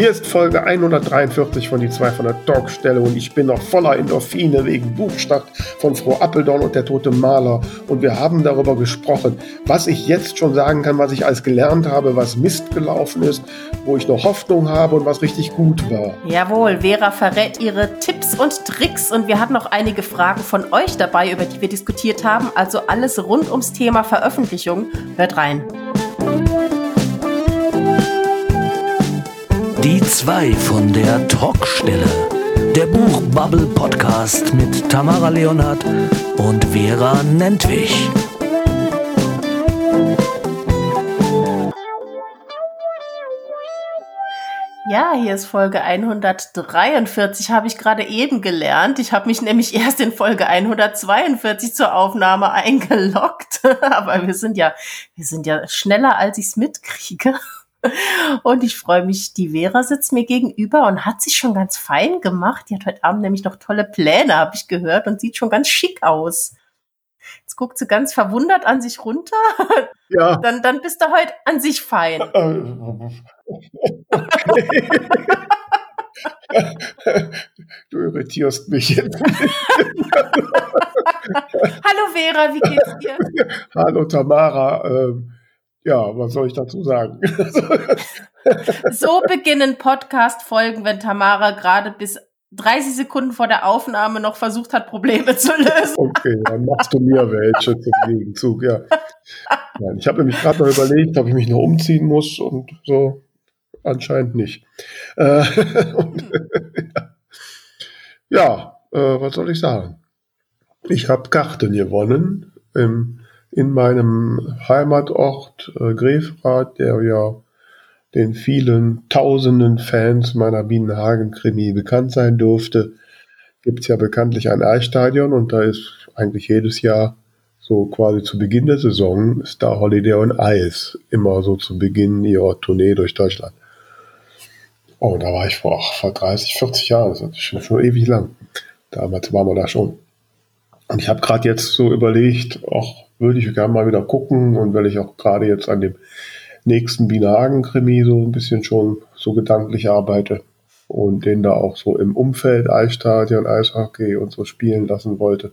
Hier ist Folge 143 von die 2 von der Talkstelle und ich bin noch voller Endorphine wegen Buchstart von Frau Appeldorn und der tote Maler. Und wir haben darüber gesprochen, was ich jetzt schon sagen kann, was ich alles gelernt habe, was Mist gelaufen ist, wo ich noch Hoffnung habe und was richtig gut war. Jawohl, Vera verrät ihre Tipps und Tricks und wir hatten noch einige Fragen von euch dabei, über die wir diskutiert haben. Also alles rund ums Thema Veröffentlichung. Hört rein. Die zwei von der Talkstelle. Der Buchbubble Podcast mit Tamara Leonhardt und Vera Nentwich. Ja, hier ist Folge 143, habe ich gerade eben gelernt. Ich habe mich nämlich erst in Folge 142 zur Aufnahme eingeloggt. Aber wir sind ja, wir sind ja schneller, als ich es mitkriege. Und ich freue mich, die Vera sitzt mir gegenüber und hat sich schon ganz fein gemacht. Die hat heute Abend nämlich noch tolle Pläne, habe ich gehört, und sieht schon ganz schick aus. Jetzt guckt sie ganz verwundert an sich runter. Ja. Dann, dann bist du heute an sich fein. du irritierst mich jetzt. Hallo Vera, wie geht's dir? Hallo Tamara. Ähm, ja, was soll ich dazu sagen? so beginnen Podcast-Folgen, wenn Tamara gerade bis 30 Sekunden vor der Aufnahme noch versucht hat, Probleme zu lösen. Okay, dann machst du mir welche zum Gegenzug, ja. Nein, ich habe nämlich gerade noch überlegt, ob ich mich noch umziehen muss und so. Anscheinend nicht. Äh, und, ja, äh, was soll ich sagen? Ich habe Karten gewonnen im in meinem Heimatort äh, Grefrath, der ja den vielen tausenden Fans meiner Bienenhagen-Krimi bekannt sein dürfte, gibt es ja bekanntlich ein Eisstadion und da ist eigentlich jedes Jahr so quasi zu Beginn der Saison Star Holiday on Ice immer so zu Beginn ihrer Tournee durch Deutschland. Oh, da war ich vor, vor 30, 40 Jahren, das ist schon, schon ewig lang. Damals waren wir da schon. Und ich habe gerade jetzt so überlegt, auch würde ich gerne mal wieder gucken und weil ich auch gerade jetzt an dem nächsten Binagen-Krimi so ein bisschen schon so gedanklich arbeite und den da auch so im Umfeld Eisstadion, Eishockey und so spielen lassen wollte,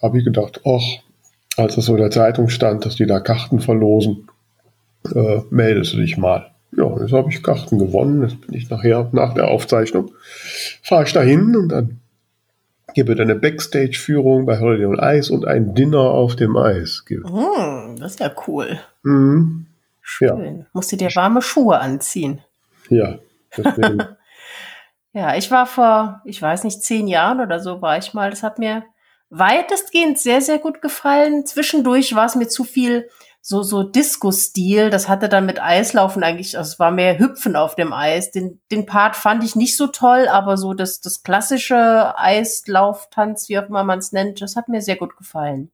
habe ich gedacht, ach, als es so in der Zeitung stand, dass die da Karten verlosen, äh, meldest du dich mal. Ja, jetzt habe ich Karten gewonnen. Jetzt bin ich nachher, nach der Aufzeichnung, fahre ich da hin und dann hier wird eine Backstage-Führung bei Holiday on Ice und ein Dinner auf dem Eis. Oh, das ist ja cool. Mhm. Schön. Ja. Musst du dir warme Schuhe anziehen. Ja, ja, ich war vor, ich weiß nicht, zehn Jahren oder so war ich mal. Das hat mir weitestgehend sehr, sehr gut gefallen. Zwischendurch war es mir zu viel so, so Disco-Stil. Das hatte dann mit Eislaufen eigentlich, also es war mehr Hüpfen auf dem Eis. Den, den Part fand ich nicht so toll, aber so das, das klassische Eislauftanz, wie auch immer man es nennt, das hat mir sehr gut gefallen.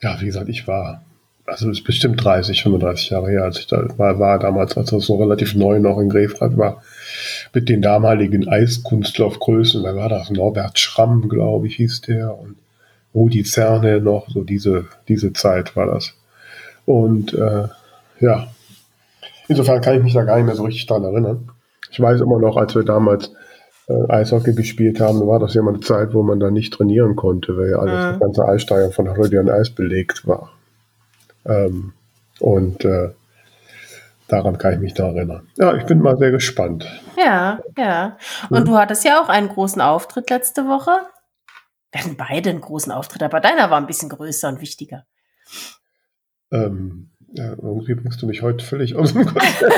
Ja, wie gesagt, ich war, also ist bestimmt 30, 35 Jahre her, als ich da war, war damals, als das so relativ neu noch in Grefrath war, mit den damaligen Eiskunstlaufgrößen, da war das Norbert Schramm, glaube ich, hieß der, und Rudi Zerne noch, so diese, diese Zeit war das. Und äh, ja, insofern kann ich mich da gar nicht mehr so richtig dran erinnern. Ich weiß immer noch, als wir damals äh, Eishockey gespielt haben, war das ja mal eine Zeit, wo man da nicht trainieren konnte, weil ja alles, mhm. das ganze Eissteiger von Rödian Eis belegt war. Ähm, und äh, daran kann ich mich da erinnern. Ja, ich bin mal sehr gespannt. Ja, ja. Und hm. du hattest ja auch einen großen Auftritt letzte Woche. Wir hatten beide einen großen Auftritt, aber deiner war ein bisschen größer und wichtiger. Ähm, ja, irgendwie bringst du mich heute völlig aus dem Konzept.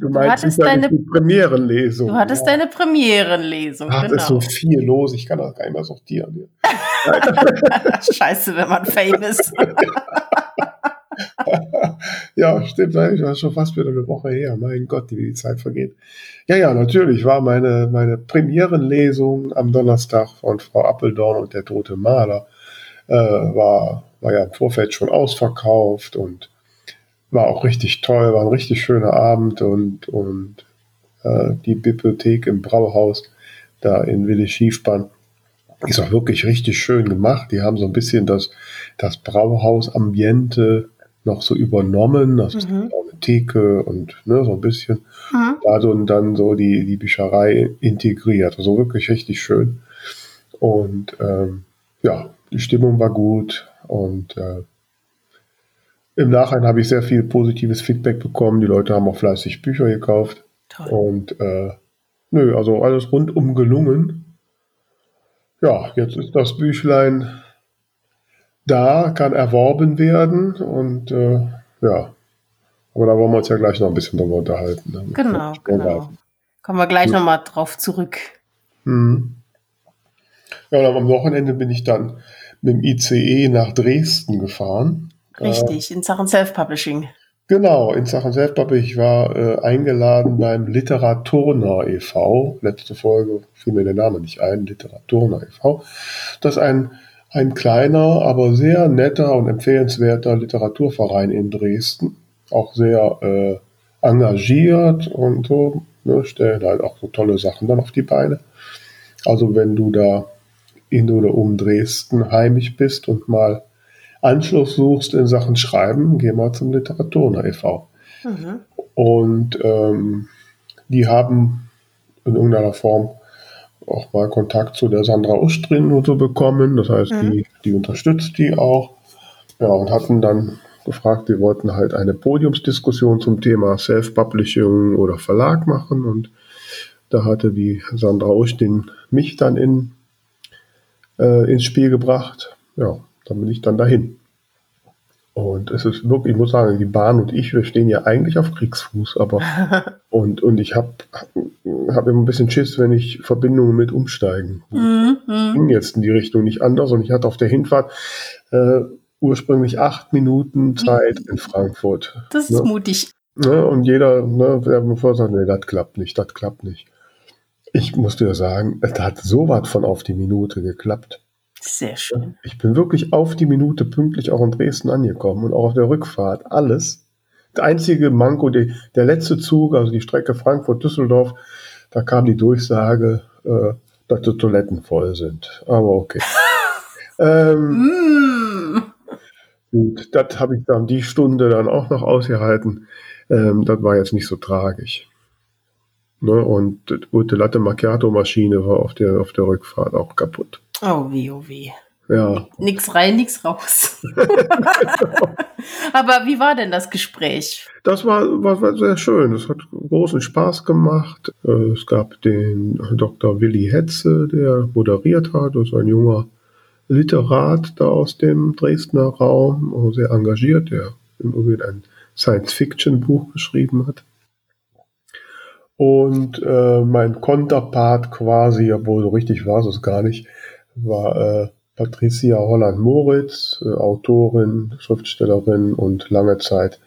du meinst du deine die Premierenlesung. Du hattest ja. deine Premierenlesung. Ach, genau. ist so viel los, ich kann das gar nicht mehr sortieren. Scheiße, wenn man Fame ist. ja, stimmt, das ist schon fast wieder eine Woche her. Mein Gott, wie die Zeit vergeht. Ja, ja, natürlich war meine, meine Premierenlesung am Donnerstag von Frau Appeldorn und der Tote Maler äh, war, war ja im Vorfeld schon ausverkauft und war auch richtig toll, war ein richtig schöner Abend und, und äh, die Bibliothek im Brauhaus da in Willi Schiefbahn ist auch wirklich richtig schön gemacht. Die haben so ein bisschen das, das Brauhaus-Ambiente noch so übernommen. Das mhm. ist auch eine Apotheke und ne, so ein bisschen Mhm. da so, und dann so die, die Bücherei integriert. Also wirklich richtig schön. Und ähm, ja, die Stimmung war gut und äh, im Nachhinein habe ich sehr viel positives Feedback bekommen. Die Leute haben auch fleißig Bücher gekauft. Toll. Und äh, nö, also alles rundum gelungen. Ja, jetzt ist das Büchlein da, kann erworben werden und äh, ja. Aber da wollen wir uns ja gleich noch ein bisschen drüber unterhalten. ne? Genau, genau. Kommen wir gleich nochmal drauf zurück. Mhm. Ja, und am Wochenende bin ich dann mit dem ICE nach Dresden gefahren. Richtig, in Sachen Self-Publishing. Genau, in Sachen Selfpappe. Ich war äh, eingeladen beim Literaturner e.V. Letzte Folge fiel mir der Name nicht ein. Literaturner e.V. Das ist ein, ein kleiner, aber sehr netter und empfehlenswerter Literaturverein in Dresden. Auch sehr äh, engagiert und so. Ne, stellen halt auch so tolle Sachen dann auf die Beine. Also wenn du da in oder um Dresden heimisch bist und mal Anschluss suchst in Sachen Schreiben, geh mal zum Literaturner e.V. Mhm. Und ähm, die haben in irgendeiner Form auch mal Kontakt zu der Sandra Ustrin und so bekommen. Das heißt, Mhm. die, die unterstützt die auch. Ja, und hatten dann gefragt, die wollten halt eine Podiumsdiskussion zum Thema Self-Publishing oder Verlag machen. Und da hatte die Sandra Ustrin mich dann in, äh, ins Spiel gebracht. Ja, dann bin ich dann dahin. Und es ist wirklich, ich muss sagen, die Bahn und ich, wir stehen ja eigentlich auf Kriegsfuß, aber und, und ich habe hab immer ein bisschen Schiss, wenn ich Verbindungen mit umsteigen. Mhm. Mhm. Ging jetzt in die Richtung nicht anders und ich hatte auf der Hinfahrt äh, ursprünglich acht Minuten Zeit in Frankfurt. Das ist ne? mutig. Ne? Und jeder, ne, der mir sagt, nee, das klappt nicht, das klappt nicht. Ich muss dir sagen, es hat so was von auf die Minute geklappt. Sehr schön. Ich bin wirklich auf die Minute pünktlich auch in Dresden angekommen und auch auf der Rückfahrt alles. Der einzige Manko, die, der letzte Zug, also die Strecke Frankfurt-Düsseldorf, da kam die Durchsage, äh, dass die Toiletten voll sind. Aber okay. ähm, Mm. gut, das habe ich dann die Stunde dann auch noch ausgehalten. Ähm, das war jetzt nicht so tragisch. Ne? Und die gute Latte Macchiato-Maschine war auf der, auf der Rückfahrt auch kaputt. Oh weh, oh weh. Ja, Nix rein, nix raus. Aber wie war denn das Gespräch? Das war, war, war sehr schön. Es hat großen Spaß gemacht. Äh, Es gab den Dr. Willi Hetze, der moderiert hat. Das ist ein junger Literat da aus dem Dresdner Raum, sehr engagiert, der im Übrigen ein Science-Fiction-Buch geschrieben hat. Und äh, mein Konterpart quasi, obwohl so richtig war es gar nicht, war äh, Patricia Holland-Moritz, äh, Autorin, Schriftstellerin und lange Zeit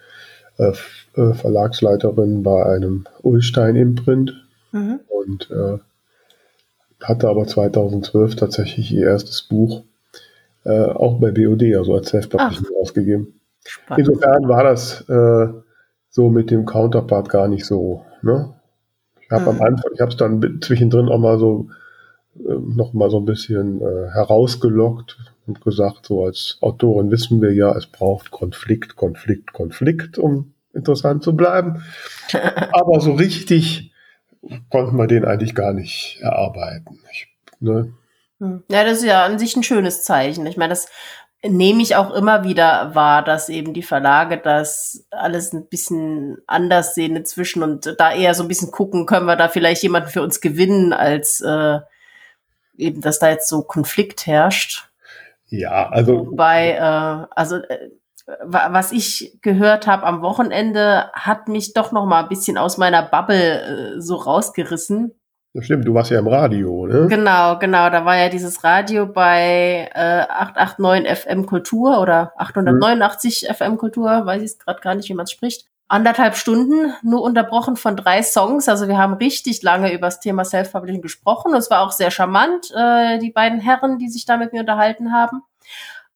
äh, äh, Verlagsleiterin bei einem Ulstein-Imprint Mhm. und äh, hatte aber 2012 tatsächlich ihr erstes Buch äh, auch bei BOD, also als Self-Publishing ausgegeben. Spannend. Insofern war das äh, so mit dem Counterpart gar nicht so. Ne? Ich habe am Mhm. Anfang, ich habe es dann zwischendrin auch mal so äh, noch mal so ein bisschen äh, herausgelockt und gesagt, so als Autorin wissen wir ja, es braucht Konflikt, Konflikt, Konflikt, um interessant zu bleiben. Aber so richtig konnten wir den eigentlich gar nicht erarbeiten. Ich, ne? Hm. Ja, das ist ja an sich ein schönes Zeichen. Ich meine, das nehme ich auch immer wieder wahr, dass eben die Verlage das alles ein bisschen anders sehen inzwischen und da eher so ein bisschen gucken, können wir da vielleicht jemanden für uns gewinnen, als äh, eben, dass da jetzt so Konflikt herrscht. Ja, also Wobei, äh, also äh, wa- was ich gehört habe am Wochenende, hat mich doch noch mal ein bisschen aus meiner Bubble äh, so rausgerissen. Das stimmt, du warst ja im Radio, ne? Genau, genau. Da war ja dieses Radio bei äh, 889 FM Kultur oder 889 FM Kultur, weiß ich gerade gar nicht, wie man es spricht. Anderthalb Stunden, nur unterbrochen von drei Songs. Also wir haben richtig lange über das Thema Self-Publishing gesprochen. Und es war auch sehr charmant, äh, die beiden Herren, die sich da mit mir unterhalten haben.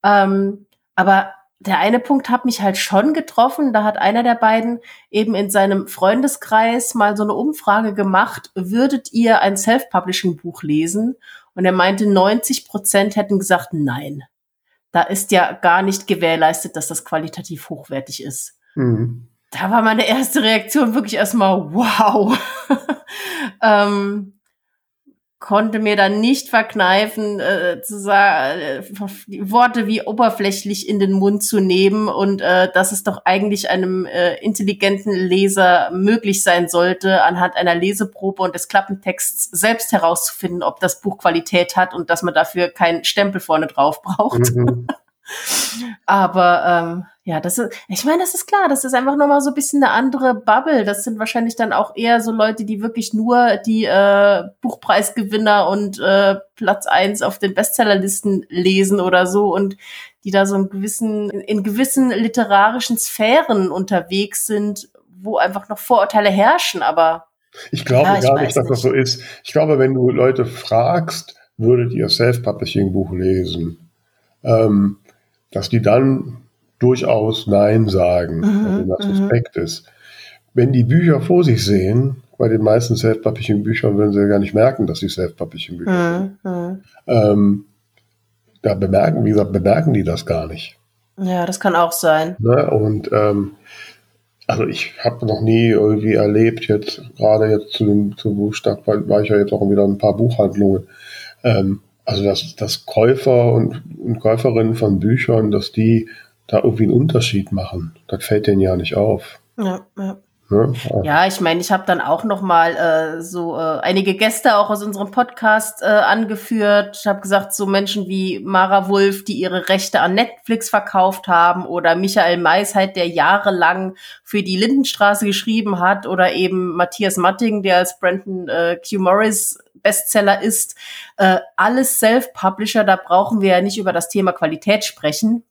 Ähm, aber der eine Punkt hat mich halt schon getroffen. Da hat einer der beiden eben in seinem Freundeskreis mal so eine Umfrage gemacht, würdet ihr ein Self-Publishing-Buch lesen? Und er meinte, 90 Prozent hätten gesagt, nein. Da ist ja gar nicht gewährleistet, dass das qualitativ hochwertig ist. Mhm. da war meine erste Reaktion wirklich erstmal, wow. ähm, konnte mir dann nicht verkneifen, äh, zu sagen, äh, Worte wie oberflächlich in den Mund zu nehmen und äh, dass es doch eigentlich einem äh, intelligenten Leser möglich sein sollte, anhand einer Leseprobe und des Klappentexts selbst herauszufinden, ob das Buch Qualität hat und dass man dafür keinen Stempel vorne drauf braucht. Mhm. Aber ähm, ja, das ist, ich meine, das ist klar, das ist einfach nochmal so ein bisschen eine andere Bubble. Das sind wahrscheinlich dann auch eher so Leute, die wirklich nur die äh, Buchpreisgewinner und äh, Platz eins auf den Bestsellerlisten lesen oder so und die da so in gewissen, in gewissen literarischen Sphären unterwegs sind, wo einfach noch Vorurteile herrschen, aber. Ich glaube ja, ich gar nicht, dass nicht. das so ist. Ich glaube, wenn du Leute fragst, würdet ihr Self-Publishing-Buch lesen? Ähm, dass die dann durchaus Nein sagen, mhm, das mhm. Respekt ist. Wenn die Bücher vor sich sehen, bei den meisten Self-Publishing-Büchern würden sie gar nicht merken, dass sie Self-Publishing-Bücher mhm, sind. Mhm. Ähm, da bemerken, wie gesagt, bemerken die das gar nicht. Ja, das kann auch sein. Ne? Und ähm, also ich habe noch nie irgendwie erlebt, jetzt gerade jetzt zu dem zu Buchstab war ich ja jetzt auch wieder ein paar Buchhandlungen, ähm, also dass, dass Käufer und, und Käuferinnen von Büchern, dass die da irgendwie einen Unterschied machen. Das fällt denen ja nicht auf. Ja, ja. Ne? Ja, ich meine, ich habe dann auch noch mal äh, so äh, einige Gäste auch aus unserem Podcast äh, angeführt. Ich habe gesagt, so Menschen wie Mara Wolf, die ihre Rechte an Netflix verkauft haben, oder Michael Maisheit, der jahrelang für die Lindenstraße geschrieben hat, oder eben Matthias Matting, der als Brandon äh, Q Morris Bestseller ist. Äh, alles Self-Publisher, da brauchen wir ja nicht über das Thema Qualität sprechen.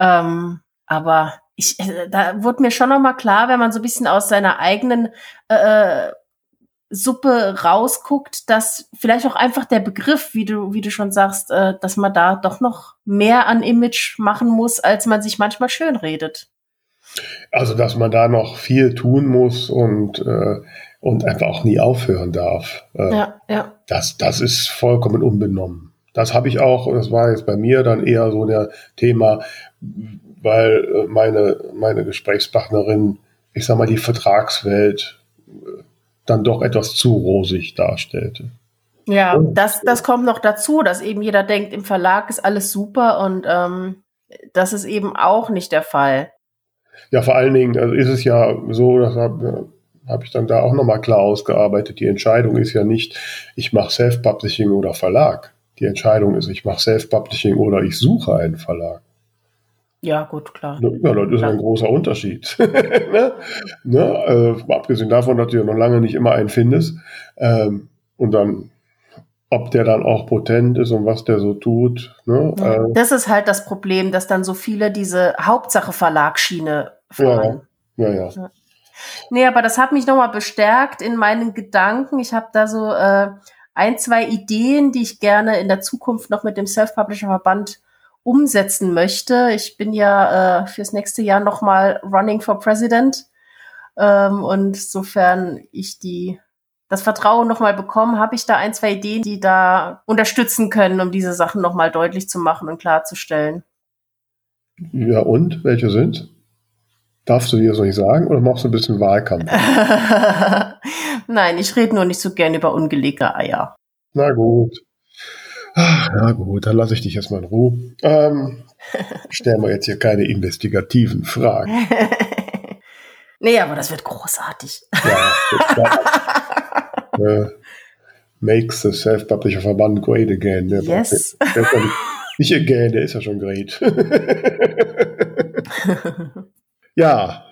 Ähm, aber ich, äh, da wurde mir schon noch mal klar, wenn man so ein bisschen aus seiner eigenen äh, Suppe rausguckt, dass vielleicht auch einfach der Begriff, wie du, wie du schon sagst, äh, dass man da doch noch mehr an Image machen muss, als man sich manchmal schön redet. Also, dass man da noch viel tun muss und, äh, und einfach auch nie aufhören darf. Äh, ja, ja. Das, das ist vollkommen unbenommen. Das habe ich auch, das war jetzt bei mir dann eher so der Thema, weil äh, meine, meine Gesprächspartnerin, ich sag mal, die Vertragswelt äh, dann doch etwas zu rosig darstellte. Ja, das, das kommt noch dazu, dass eben jeder denkt, im Verlag ist alles super und ähm, das ist eben auch nicht der Fall. Ja, vor allen Dingen also ist es ja so, das habe hab ich dann da auch nochmal klar ausgearbeitet, die Entscheidung ist ja nicht, ich mache Self-Publishing oder Verlag. Die Entscheidung ist, ich mache Self-Publishing oder ich suche einen Verlag. Ja, gut, klar. Ja, das ist ein großer Unterschied. ne? Ne? Also, abgesehen davon, dass du ja noch lange nicht immer einen findest. Ähm, und dann, ob der dann auch potent ist und was der so tut. Ne? Ja, äh, das ist halt das Problem, dass dann so viele diese Hauptsache Verlagsschiene fahren. Ja, ja, ja. ja. Nee, aber das hat mich nochmal bestärkt in meinen Gedanken. Ich habe da so äh, ein, zwei Ideen, die ich gerne in der Zukunft noch mit dem Self-Publisher-Verband umsetzen möchte. Ich bin ja äh, fürs nächste Jahr nochmal running for President. Ähm, und sofern ich die das Vertrauen nochmal bekomme, habe ich da ein, zwei Ideen, die da unterstützen können, um diese Sachen nochmal deutlich zu machen und klarzustellen. Ja, und welche sind? Darfst du dir das nicht sagen oder machst du ein bisschen Wahlkampf? Nein, ich rede nur nicht so gern über ungelegte Eier. Na gut. Ach, ja gut, dann lasse ich dich erstmal in Ruhe. Ähm, stellen wir jetzt hier keine investigativen Fragen. nee, aber das wird großartig. Ja, äh, makes the self-publisher Verband great again. Der yes. Der, der nicht, nicht again, der ist ja schon great. Ja.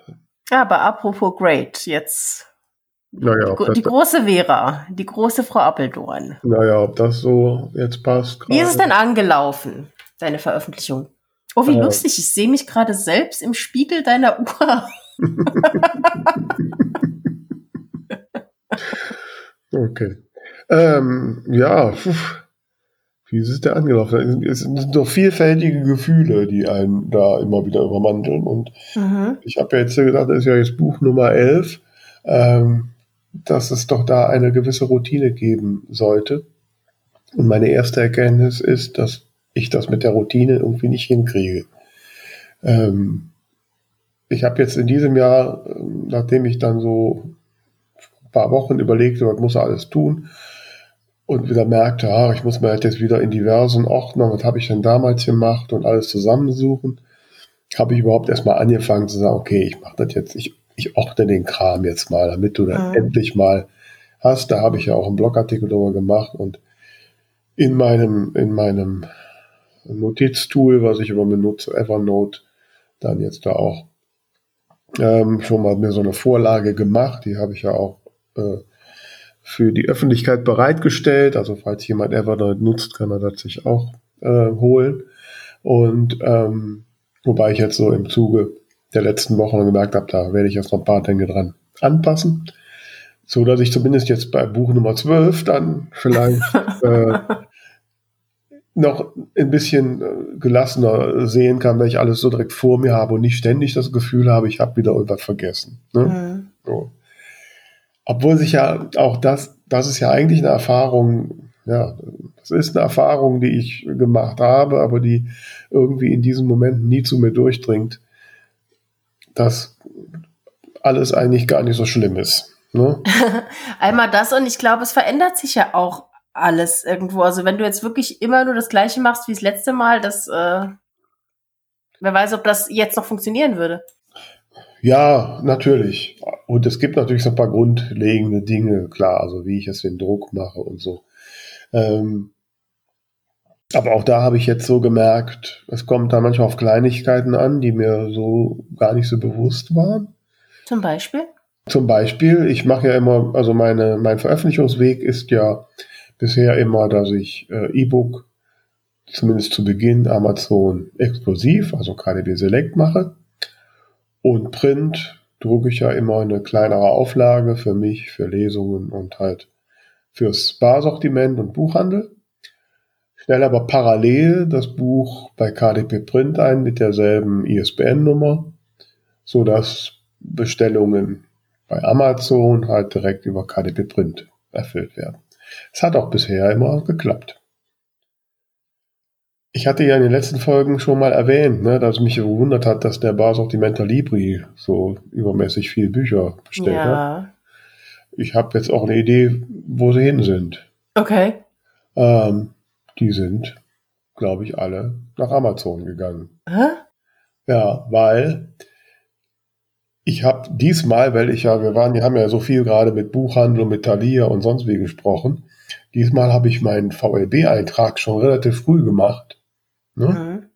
Aber apropos great, jetzt naja, die, die große Vera, die große Frau Appeldorn. Naja, ob das so jetzt passt. Grade. Wie ist es denn angelaufen, deine Veröffentlichung? Oh, wie äh, lustig, ich sehe mich gerade selbst im Spiegel deiner Uhr. okay. Ähm, ja, wie ist es denn angelaufen? Es sind doch vielfältige Gefühle, die einen da immer wieder übermanteln. Und mhm. ich habe ja jetzt gedacht, das ist ja jetzt Buch Nummer 11. Ähm, dass es doch da eine gewisse Routine geben sollte. Und meine erste Erkenntnis ist, dass ich das mit der Routine irgendwie nicht hinkriege. Ähm, ich habe jetzt in diesem Jahr, nachdem ich dann so ein paar Wochen überlegte, was muss er alles tun, und wieder merkte, ah, ich muss mir halt jetzt wieder in diversen Ordnern, was habe ich denn damals gemacht und alles zusammensuchen, habe ich überhaupt erstmal angefangen zu sagen, okay, ich mache das jetzt, ich, ich ordne den Kram jetzt mal, damit du dann mhm. endlich mal hast. Da habe ich ja auch einen Blogartikel darüber gemacht und in meinem, in meinem Notiztool, was ich immer benutze, Evernote, dann jetzt da auch ähm, schon mal mir so eine Vorlage gemacht. Die habe ich ja auch äh, für die Öffentlichkeit bereitgestellt. Also falls jemand Evernote nutzt, kann er das sich auch äh, holen. Und ähm, wobei ich jetzt so im Zuge der letzten Wochen gemerkt habe, da werde ich jetzt noch ein paar Dinge dran anpassen. So dass ich zumindest jetzt bei Buch Nummer 12 dann vielleicht äh, noch ein bisschen äh, gelassener sehen kann, wenn ich alles so direkt vor mir habe und nicht ständig das Gefühl habe, ich habe wieder irgendwas vergessen. Ne? Mhm. So. Obwohl sich ja auch das, das ist ja eigentlich eine Erfahrung, ja, das ist eine Erfahrung, die ich gemacht habe, aber die irgendwie in diesem Moment nie zu mir durchdringt, dass alles eigentlich gar nicht so schlimm ist. Ne? Einmal das und ich glaube, es verändert sich ja auch alles irgendwo. Also wenn du jetzt wirklich immer nur das Gleiche machst wie das letzte Mal, das, äh, wer weiß, ob das jetzt noch funktionieren würde. Ja, natürlich. Und es gibt natürlich so ein paar grundlegende Dinge, klar, also wie ich jetzt den Druck mache und so. Ähm, aber auch da habe ich jetzt so gemerkt, es kommt da manchmal auf Kleinigkeiten an, die mir so gar nicht so bewusst waren. Zum Beispiel? Zum Beispiel, ich mache ja immer, also meine, mein Veröffentlichungsweg ist ja bisher immer, dass ich äh, E-Book zumindest zu Beginn Amazon exklusiv, also KDB Select mache. Und Print drucke ich ja immer eine kleinere Auflage für mich, für Lesungen und halt fürs Barsortiment und Buchhandel. Stelle aber parallel das Buch bei KDP Print ein mit derselben ISBN-Nummer, so dass Bestellungen bei Amazon halt direkt über KDP Print erfüllt werden. Es hat auch bisher immer geklappt. Ich hatte ja in den letzten Folgen schon mal erwähnt, ne, dass mich gewundert hat, dass der Bar Sortimenter Libri so übermäßig viele Bücher bestellt ja. hat. Ich habe jetzt auch eine Idee, wo sie hin sind. Okay. Ähm, die sind, glaube ich, alle nach Amazon gegangen. Hä? Ja, weil ich habe diesmal, weil ich ja, wir waren, wir haben ja so viel gerade mit Buchhandel, mit Thalia und sonst wie gesprochen. Diesmal habe ich meinen VLB-Eintrag schon relativ früh gemacht. Ne? Mhm.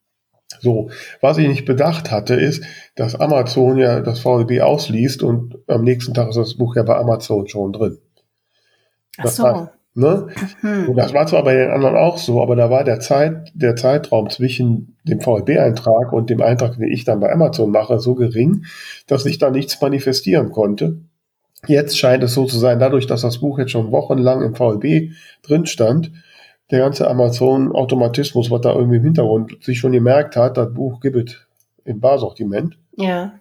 So, was ich nicht bedacht hatte, ist, dass Amazon ja das VLB ausliest und am nächsten Tag ist das Buch ja bei Amazon schon drin. Ach so. Heißt, Ne? Mhm. Und das war zwar bei den anderen auch so, aber da war der Zeit, der Zeitraum zwischen dem VLB-Eintrag und dem Eintrag, den ich dann bei Amazon mache, so gering, dass sich da nichts manifestieren konnte. Jetzt scheint es so zu sein, dadurch, dass das Buch jetzt schon wochenlang im VLB drin stand, der ganze Amazon-Automatismus, was da irgendwie im Hintergrund sich schon gemerkt hat, das Buch gibt es im Barsortiment. Ja.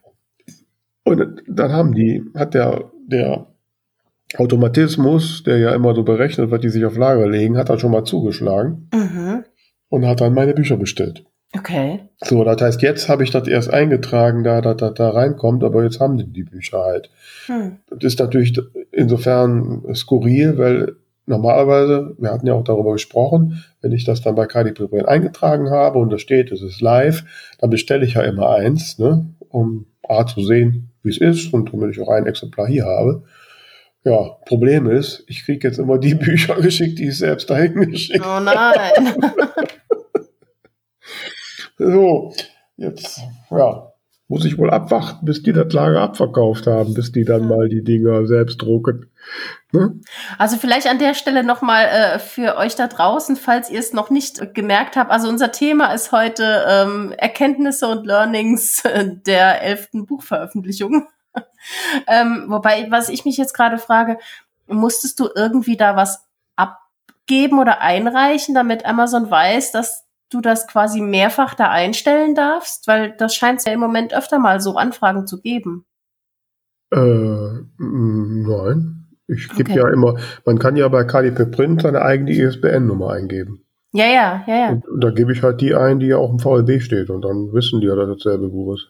Und dann haben die, hat der, der Automatismus, der ja immer so berechnet, was die sich auf Lager legen, hat dann schon mal zugeschlagen mhm. und hat dann meine Bücher bestellt. Okay. So, das heißt, jetzt habe ich das erst eingetragen, da das, das da reinkommt, aber jetzt haben die die Bücher halt. Hm. Das ist natürlich insofern skurril, weil normalerweise, wir hatten ja auch darüber gesprochen, wenn ich das dann bei KDP eingetragen habe und da steht, es ist live, dann bestelle ich ja immer eins, ne, um A zu sehen, wie es ist und damit ich auch ein Exemplar hier habe. Ja, Problem ist, ich kriege jetzt immer die Bücher geschickt, die ich selbst dahin geschickt Oh nein. so, jetzt, ja, muss ich wohl abwarten, bis die das Lager abverkauft haben, bis die dann mal die Dinger selbst drucken. Ne? Also vielleicht an der Stelle nochmal äh, für euch da draußen, falls ihr es noch nicht gemerkt habt. Also unser Thema ist heute ähm, Erkenntnisse und Learnings der elften Buchveröffentlichung. ähm, wobei, was ich mich jetzt gerade frage, musstest du irgendwie da was abgeben oder einreichen, damit Amazon weiß, dass du das quasi mehrfach da einstellen darfst? Weil das scheint es ja im Moment öfter mal so Anfragen zu geben. Äh, nein. Ich gebe okay. ja immer, man kann ja bei KDP Print seine eigene ISBN-Nummer eingeben. Ja, ja, ja, ja. Und, und da gebe ich halt die ein, die ja auch im VLB steht und dann wissen die ja, dass dasselbe Buch ist.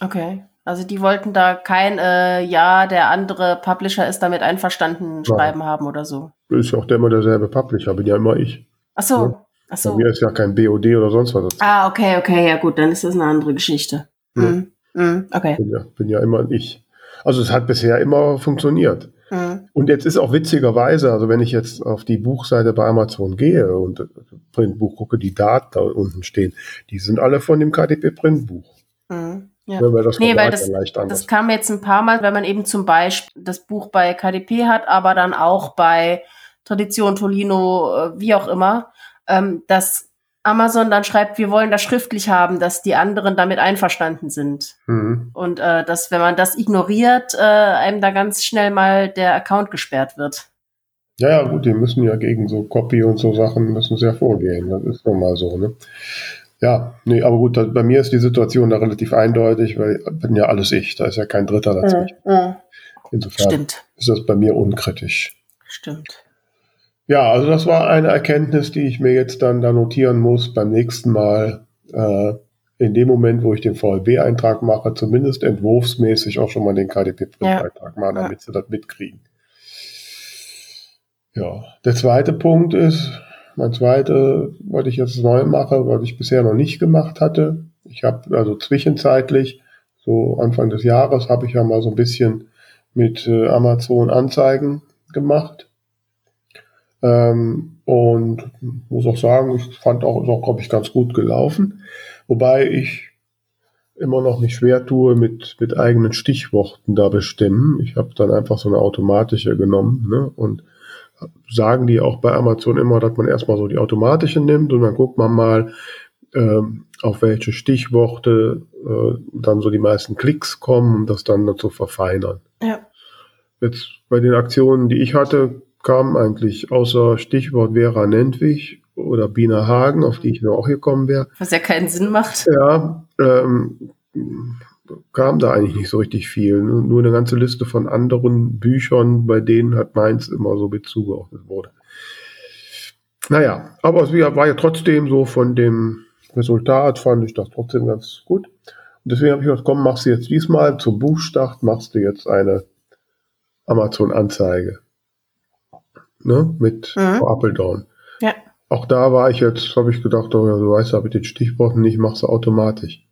Okay. Also die wollten da kein äh, Ja, der andere Publisher ist damit einverstanden schreiben haben oder so. Ist ja auch immer derselbe Publisher, bin ja immer ich. Ach so. Ja. Ach so. Bei mir ist ja kein BOD oder sonst was. dazu. Ah, okay, okay, ja gut, dann ist das eine andere Geschichte. Ja. Mhm. Mhm, okay. Bin ja, bin ja immer ich. Also es hat bisher immer funktioniert. Mhm. Und jetzt ist auch witzigerweise, also wenn ich jetzt auf die Buchseite bei Amazon gehe und Printbuch gucke, die Daten da unten stehen, die sind alle von dem KDP Printbuch. Mhm. Ja. Ja, weil das Nee, weil das, das kam jetzt ein paar Mal, wenn man eben zum Beispiel das Buch bei KDP hat, aber dann auch bei Tradition, Tolino, äh, wie auch immer, ähm, dass Amazon dann schreibt, wir wollen das schriftlich haben, dass die anderen damit einverstanden sind. Mhm. Und äh, dass, wenn man das ignoriert, äh, einem da ganz schnell mal der Account gesperrt wird. Ja, ja, gut, die müssen ja gegen so Copy und so Sachen müssen sehr vorgehen. Das ist nun mal so, ne? Ja, nee, aber gut, da, bei mir ist die Situation da relativ eindeutig, weil bin ja alles ich, da ist ja kein Dritter dazwischen. Insofern Stimmt, ist das bei mir unkritisch. stimmt. Ja, also das war eine Erkenntnis, die ich mir jetzt dann da notieren muss beim nächsten Mal. Äh, in dem Moment, wo ich den VLB-Eintrag mache, zumindest entwurfsmäßig auch schon mal den machen, Ja. damit sie das mitkriegen. Ja, der zweite Punkt ist, mein zweite, was ich jetzt neu mache, was ich bisher noch nicht gemacht hatte. Ich habe also zwischenzeitlich, so Anfang des Jahres, habe ich ja mal so ein bisschen mit äh, Amazon Anzeigen gemacht. Ähm, und muss auch sagen, ich fand auch, ist auch, glaube ich, ganz gut gelaufen. Wobei ich immer noch mich schwer tue mit, mit eigenen Stichworten da bestimmen. Ich habe dann einfach so eine automatische genommen ne? und sagen die auch bei Amazon immer, dass man erstmal so die automatische nimmt und dann guckt man mal, ähm, auf welche Stichworte äh, dann so die meisten Klicks kommen, um das dann zu verfeinern. Ja. Jetzt bei den Aktionen, die ich hatte, kam eigentlich außer Stichwort Vera Nentwich oder Bina Hagen, auf die ich noch auch gekommen wäre, Was ja keinen Sinn macht. ja, ähm, kam da eigentlich nicht so richtig viel. Nur nur eine ganze Liste von anderen Büchern, bei denen hat meins immer so mit zugeordnet wurde. Naja, aber es war ja trotzdem so von dem Resultat, fand ich das trotzdem ganz gut. Und deswegen habe ich gedacht, komm, machst du jetzt diesmal zum Buchstart, machst du jetzt eine Amazon-Anzeige. Ne? Mit Mhm. Frau Appeldown. Ja. Auch da war ich jetzt, habe ich gedacht, oh ja, du weißt ja mit den Stichworten nicht, machst du automatisch.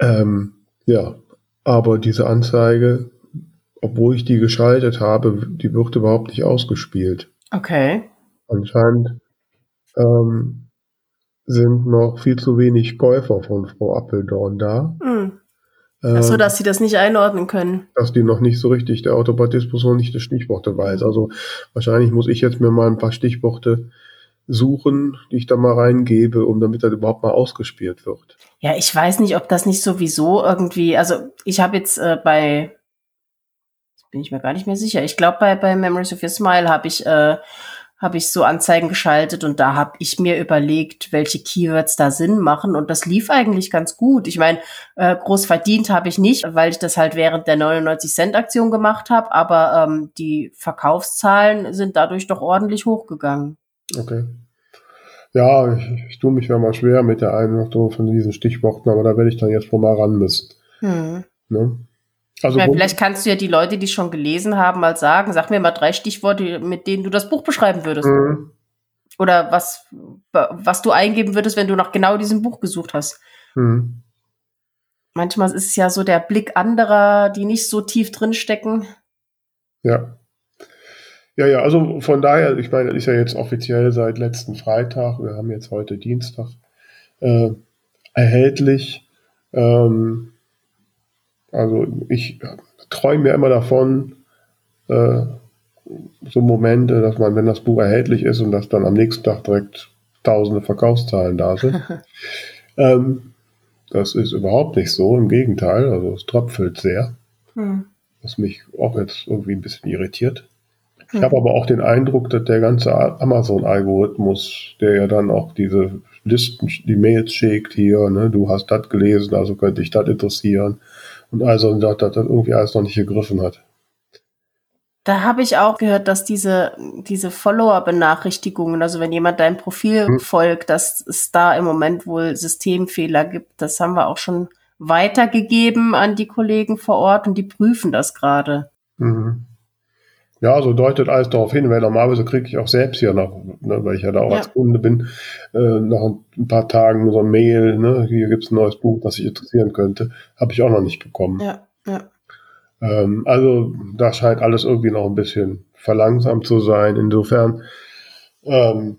Ähm, ja, aber diese Anzeige, obwohl ich die geschaltet habe, die wird überhaupt nicht ausgespielt. Okay. Anscheinend ähm, sind noch viel zu wenig Käufer von Frau Appeldorn da. Hm. Ähm, Ach so, dass sie das nicht einordnen können. dass die noch nicht so richtig, der Automatismus noch nicht die Stichworte weiß. Also wahrscheinlich muss ich jetzt mir mal ein paar Stichworte suchen, die ich da mal reingebe, um damit das überhaupt mal ausgespielt wird. Ja, ich weiß nicht, ob das nicht sowieso irgendwie, also ich habe jetzt äh, bei, bin ich mir gar nicht mehr sicher, ich glaube bei, bei Memories of Your Smile habe ich, äh, habe ich so Anzeigen geschaltet und da habe ich mir überlegt, welche Keywords da Sinn machen und das lief eigentlich ganz gut. Ich meine, äh, groß verdient habe ich nicht, weil ich das halt während der 99 Cent Aktion gemacht habe, aber ähm, die Verkaufszahlen sind dadurch doch ordentlich hochgegangen. Okay. Ja, ich, ich tue mich ja mal schwer mit der Einordnung von diesen Stichworten, aber da werde ich dann jetzt wohl mal ran müssen. Hm. Ne? Also wo- vielleicht kannst du ja die Leute, die schon gelesen haben, mal sagen, sag mir mal drei Stichworte, mit denen du das Buch beschreiben würdest. Mhm. Oder was, was du eingeben würdest, wenn du nach genau diesem Buch gesucht hast. Mhm. Manchmal ist es ja so der Blick anderer, die nicht so tief drinstecken. Ja. Ja, ja, also von daher, ich meine, ist ja jetzt offiziell seit letzten Freitag, wir haben jetzt heute Dienstag, äh, erhältlich. Ähm, also ich träume ja immer davon, äh, so Momente, dass man, wenn das Buch erhältlich ist und dass dann am nächsten Tag direkt tausende Verkaufszahlen da sind. ähm, das ist überhaupt nicht so, im Gegenteil, also es tröpfelt sehr Hm. was mich auch jetzt irgendwie ein bisschen irritiert. Ich habe aber auch den Eindruck, dass der ganze Amazon-Algorithmus, der ja dann auch diese Listen, die Mails schickt hier, ne, du hast das gelesen, also könnte dich das interessieren und also dass das irgendwie alles noch nicht gegriffen hat. Da habe ich auch gehört, dass diese, diese Follower-Benachrichtigungen, also wenn jemand deinem Profil Hm. folgt, dass es da im Moment wohl Systemfehler gibt. Das haben wir auch schon weitergegeben an die Kollegen vor Ort und die prüfen das gerade. Mhm. Ja, so deutet alles darauf hin, weil normalerweise kriege ich auch selbst hier noch, ne, weil ich ja da auch ja. als Kunde bin, äh, nach ein paar Tagen so ein Mail, ne, hier gibt's ein neues Buch, das sich interessieren könnte, habe ich auch noch nicht bekommen. Ja, ja. Ähm, also da scheint alles irgendwie noch ein bisschen verlangsamt zu sein. Insofern ähm,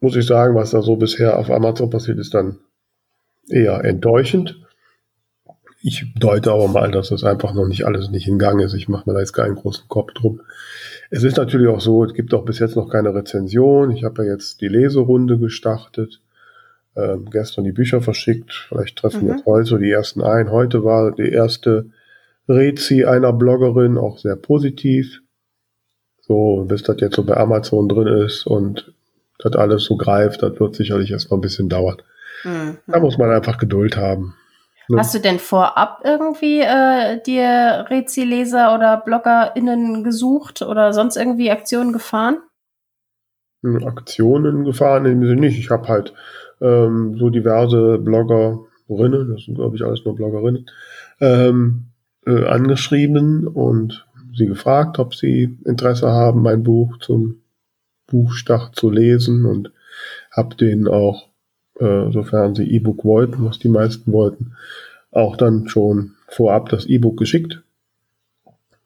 muss ich sagen, was da so bisher auf Amazon passiert, ist dann eher enttäuschend. Ich deute aber mal, dass das einfach noch nicht alles nicht in Gang ist. Ich mache mir da jetzt keinen großen Kopf drum. Es ist natürlich auch so, es gibt auch bis jetzt noch keine Rezension. Ich habe ja jetzt die Leserunde gestartet, ähm, gestern die Bücher verschickt. Vielleicht treffen mhm. jetzt heute so die ersten ein. Heute war die erste Rezi einer Bloggerin auch sehr positiv. So, bis das jetzt so bei Amazon drin ist und das alles so greift, das wird sicherlich erstmal ein bisschen dauern. Mhm. Da muss man einfach Geduld haben. Ne? Hast du denn vorab irgendwie äh, dir Rezi-Leser oder BloggerInnen gesucht oder sonst irgendwie Aktionen gefahren? Hm, Aktionen gefahren in dem Sinne nicht. Ich habe halt ähm, so diverse Bloggerinnen, das sind glaube ich alles nur Bloggerinnen, ähm, äh, angeschrieben und sie gefragt, ob sie Interesse haben, mein Buch zum Buchstart zu lesen und habe denen auch äh, sofern sie E-Book wollten, was die meisten wollten, auch dann schon vorab das E-Book geschickt.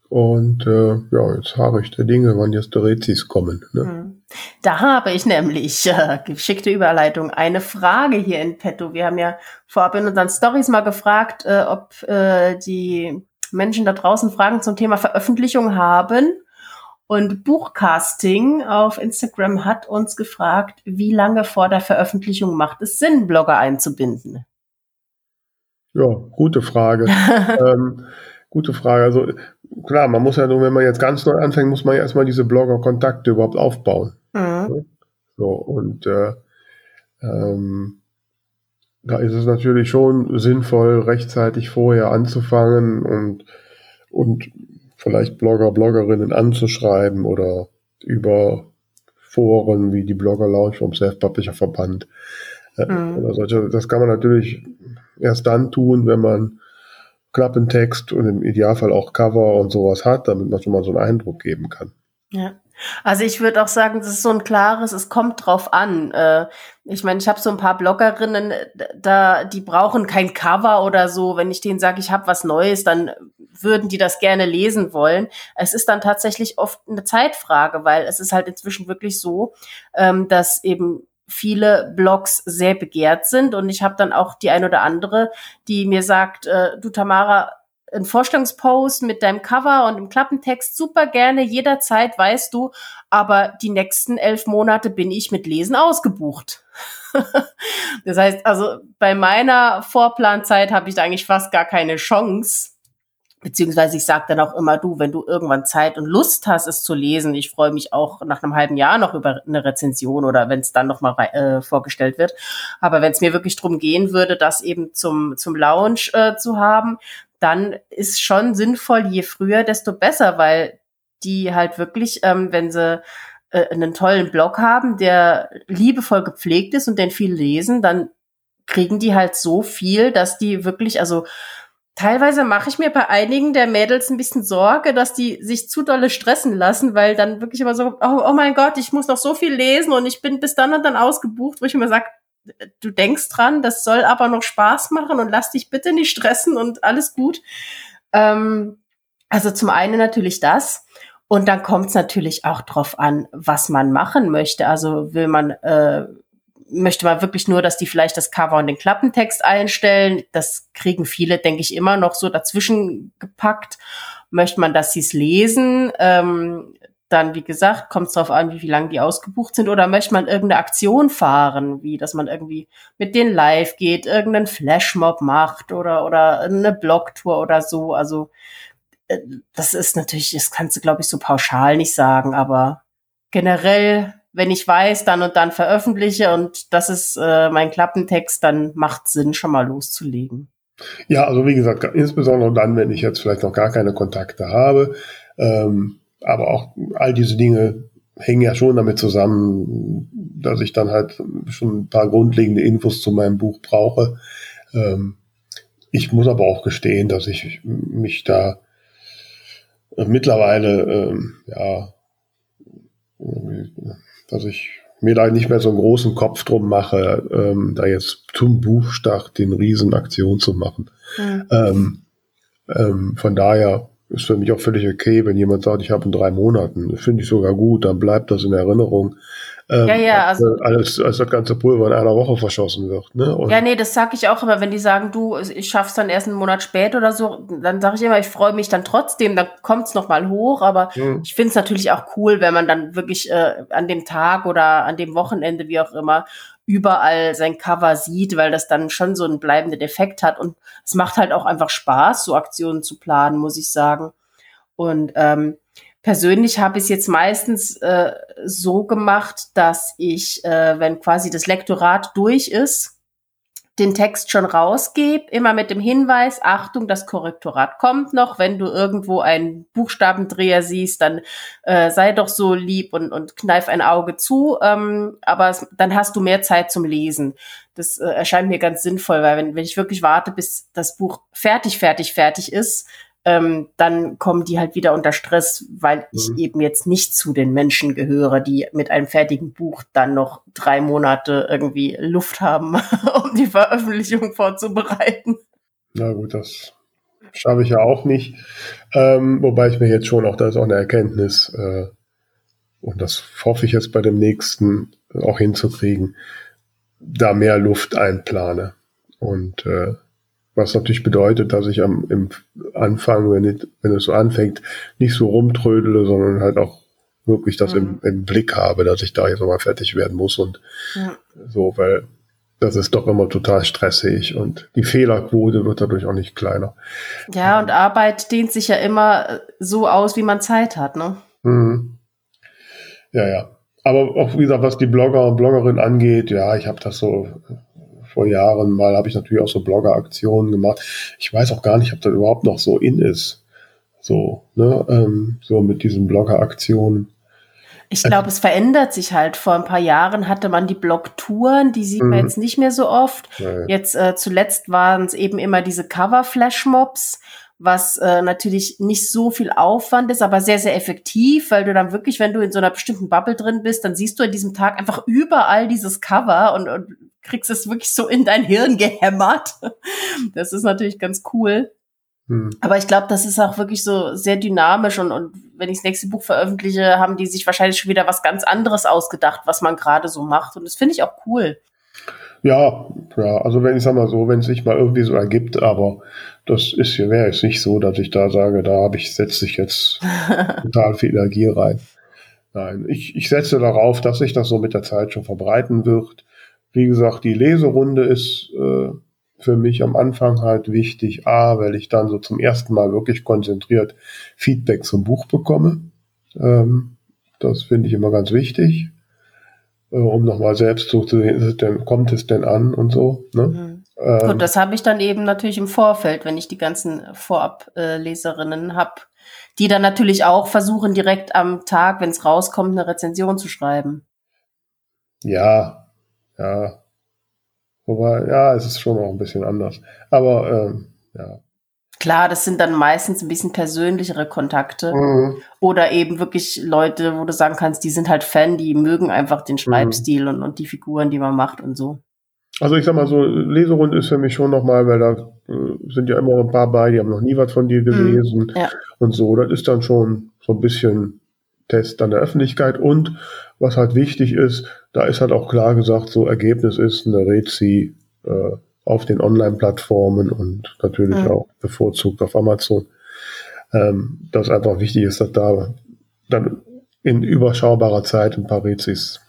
Und äh, ja, jetzt habe ich der Dinge, wann jetzt die Rezis kommen. Ne? Hm. Da habe ich nämlich, äh, geschickte Überleitung, eine Frage hier in petto. Wir haben ja vorab in unseren Stories mal gefragt, äh, ob äh, die Menschen da draußen Fragen zum Thema Veröffentlichung haben. Und Buchcasting auf Instagram hat uns gefragt, wie lange vor der Veröffentlichung macht es Sinn, Blogger einzubinden? Ja, gute Frage. ähm, gute Frage. Also klar, man muss ja nur, wenn man jetzt ganz neu anfängt, muss man ja erstmal diese Blogger-Kontakte überhaupt aufbauen. Mhm. So, und äh, ähm, da ist es natürlich schon sinnvoll, rechtzeitig vorher anzufangen und, und vielleicht Blogger, Bloggerinnen anzuschreiben oder über Foren wie die Blogger Lounge vom Self-Publisher Verband. Äh, mhm. Oder solche. Das kann man natürlich erst dann tun, wenn man Klappentext und im Idealfall auch Cover und sowas hat, damit man schon mal so einen Eindruck geben kann. Ja. Also ich würde auch sagen, das ist so ein klares, es kommt drauf an. Äh, ich meine, ich habe so ein paar Bloggerinnen, da die brauchen kein Cover oder so. Wenn ich denen sage, ich habe was Neues, dann würden die das gerne lesen wollen. Es ist dann tatsächlich oft eine Zeitfrage, weil es ist halt inzwischen wirklich so, ähm, dass eben viele Blogs sehr begehrt sind und ich habe dann auch die ein oder andere, die mir sagt, äh, du Tamara, ein Vorstellungspost mit deinem Cover und dem Klappentext super gerne jederzeit, weißt du, aber die nächsten elf Monate bin ich mit Lesen ausgebucht. das heißt, also bei meiner Vorplanzeit habe ich da eigentlich fast gar keine Chance, Beziehungsweise ich sage dann auch immer, du, wenn du irgendwann Zeit und Lust hast, es zu lesen, ich freue mich auch nach einem halben Jahr noch über eine Rezension oder wenn es dann nochmal äh, vorgestellt wird. Aber wenn es mir wirklich drum gehen würde, das eben zum, zum Lounge äh, zu haben, dann ist schon sinnvoll, je früher, desto besser, weil die halt wirklich, ähm, wenn sie äh, einen tollen Blog haben, der liebevoll gepflegt ist und den viel lesen, dann kriegen die halt so viel, dass die wirklich, also teilweise mache ich mir bei einigen der Mädels ein bisschen Sorge, dass die sich zu dolle stressen lassen, weil dann wirklich immer so, oh, oh mein Gott, ich muss noch so viel lesen und ich bin bis dann und dann ausgebucht, wo ich immer sage, du denkst dran, das soll aber noch Spaß machen und lass dich bitte nicht stressen und alles gut. Ähm, also zum einen natürlich das. Und dann kommt es natürlich auch drauf an, was man machen möchte. Also will man äh, möchte man wirklich nur, dass die vielleicht das Cover und den Klappentext einstellen. Das kriegen viele, denke ich, immer noch so dazwischen gepackt. Möchte man, dass sie es lesen? Ähm, dann, wie gesagt, kommt es darauf an, wie, wie lange die ausgebucht sind. Oder möchte man irgendeine Aktion fahren, wie dass man irgendwie mit denen live geht, irgendeinen Flashmob macht oder, oder eine Blogtour oder so. Also äh, das ist natürlich, das kannst du, glaube ich, so pauschal nicht sagen, aber generell wenn ich weiß, dann und dann veröffentliche und das ist äh, mein Klappentext, dann macht Sinn, schon mal loszulegen. Ja, also wie gesagt, insbesondere dann, wenn ich jetzt vielleicht noch gar keine Kontakte habe. Ähm, aber auch all diese Dinge hängen ja schon damit zusammen, dass ich dann halt schon ein paar grundlegende Infos zu meinem Buch brauche. Ähm, ich muss aber auch gestehen, dass ich mich da äh, mittlerweile, ähm, ja, dass ich mir da nicht mehr so einen großen Kopf drum mache, ähm, da jetzt zum Buchstart den Riesenaktion zu machen. Mhm. Ähm, ähm, von daher ist für mich auch völlig okay, wenn jemand sagt, ich habe in drei Monaten. Finde ich sogar gut, dann bleibt das in Erinnerung. Ähm, ja, ja, also als, als das ganze Pulver in einer Woche verschossen wird. Ne? Und ja, nee, das sag ich auch immer, wenn die sagen, du, ich schaff's dann erst einen Monat später oder so, dann sage ich immer, ich freue mich dann trotzdem, dann kommt's noch mal hoch, aber mhm. ich finde es natürlich auch cool, wenn man dann wirklich äh, an dem Tag oder an dem Wochenende, wie auch immer, überall sein Cover sieht, weil das dann schon so einen bleibenden Effekt hat und es macht halt auch einfach Spaß, so Aktionen zu planen, muss ich sagen. Und ähm, Persönlich habe ich es jetzt meistens äh, so gemacht, dass ich, äh, wenn quasi das Lektorat durch ist, den Text schon rausgebe, immer mit dem Hinweis, Achtung, das Korrektorat kommt noch. Wenn du irgendwo einen Buchstabendreher siehst, dann äh, sei doch so lieb und, und kneif ein Auge zu. Ähm, aber es, dann hast du mehr Zeit zum Lesen. Das äh, erscheint mir ganz sinnvoll, weil wenn, wenn ich wirklich warte, bis das Buch fertig, fertig, fertig ist, ähm, dann kommen die halt wieder unter Stress, weil ich mhm. eben jetzt nicht zu den Menschen gehöre, die mit einem fertigen Buch dann noch drei Monate irgendwie Luft haben, um die Veröffentlichung vorzubereiten. Na gut, das schaffe ich ja auch nicht. Ähm, wobei ich mir jetzt schon auch, da ist auch eine Erkenntnis, äh, und das hoffe ich jetzt bei dem nächsten auch hinzukriegen, da mehr Luft einplane. Und äh, was natürlich bedeutet, dass ich am im Anfang, wenn, ich, wenn es so anfängt, nicht so rumtrödele, sondern halt auch wirklich das mhm. im, im, Blick habe, dass ich da jetzt nochmal fertig werden muss und ja. so, weil das ist doch immer total stressig und die Fehlerquote wird dadurch auch nicht kleiner. Ja, und Arbeit dehnt sich ja immer so aus, wie man Zeit hat, ne? Mhm. Ja, ja. Aber auch wie gesagt, was die Blogger und Bloggerinnen angeht, ja, ich habe das so vor Jahren mal habe ich natürlich auch so Blogger-Aktionen gemacht. Ich weiß auch gar nicht, ob das überhaupt noch so in ist. So, ne, ähm, so mit diesen Blogger-Aktionen. Ich glaube, es verändert sich halt. Vor ein paar Jahren hatte man die Blogtouren, die sieht man mhm. jetzt nicht mehr so oft. Ja, Jetzt äh, zuletzt waren es eben immer diese Cover-Flashmobs, was äh, natürlich nicht so viel Aufwand ist, aber sehr, sehr effektiv, weil du dann wirklich, wenn du in so einer bestimmten Bubble drin bist, dann siehst du an diesem Tag einfach überall dieses Cover und, und kriegst es wirklich so in dein Hirn gehämmert. Das ist natürlich ganz cool. Hm. Aber ich glaube, das ist auch wirklich so sehr dynamisch und, und wenn ich das nächste Buch veröffentliche, haben die sich wahrscheinlich schon wieder was ganz anderes ausgedacht, was man gerade so macht. Und das finde ich auch cool. Ja, ja, also wenn ich sag mal so, wenn es sich mal irgendwie so ergibt, aber das ist ja wäre jetzt nicht so, dass ich da sage, da habe ich setze ich jetzt total viel Energie rein. Nein, ich, ich setze darauf, dass sich das so mit der Zeit schon verbreiten wird. Wie gesagt, die Leserunde ist äh, für mich am Anfang halt wichtig. A, weil ich dann so zum ersten Mal wirklich konzentriert Feedback zum Buch bekomme. Ähm, das finde ich immer ganz wichtig, äh, um nochmal selbst zu sehen, kommt es denn an und so. Ne? Mhm. Ähm, und das habe ich dann eben natürlich im Vorfeld, wenn ich die ganzen Vorab-Leserinnen habe, die dann natürlich auch versuchen, direkt am Tag, wenn es rauskommt, eine Rezension zu schreiben. Ja, ja. Wobei, ja, es ist schon auch ein bisschen anders. Aber ähm, ja. Klar, das sind dann meistens ein bisschen persönlichere Kontakte. Mhm. Oder eben wirklich Leute, wo du sagen kannst, die sind halt Fan, die mögen einfach den Schreibstil mhm. und, und die Figuren, die man macht und so. Also ich sag mal so, Leserunde ist für mich schon nochmal, weil da äh, sind ja immer ein paar bei, die haben noch nie was von dir mhm. gelesen mhm, ja. und so. Das ist dann schon so ein bisschen Test an der Öffentlichkeit und was halt wichtig ist, da ist halt auch klar gesagt, so Ergebnis ist eine Rezi äh, auf den Online-Plattformen und natürlich mhm. auch bevorzugt auf Amazon. Ähm, das einfach wichtig ist, dass da dann in überschaubarer Zeit ein paar Rezis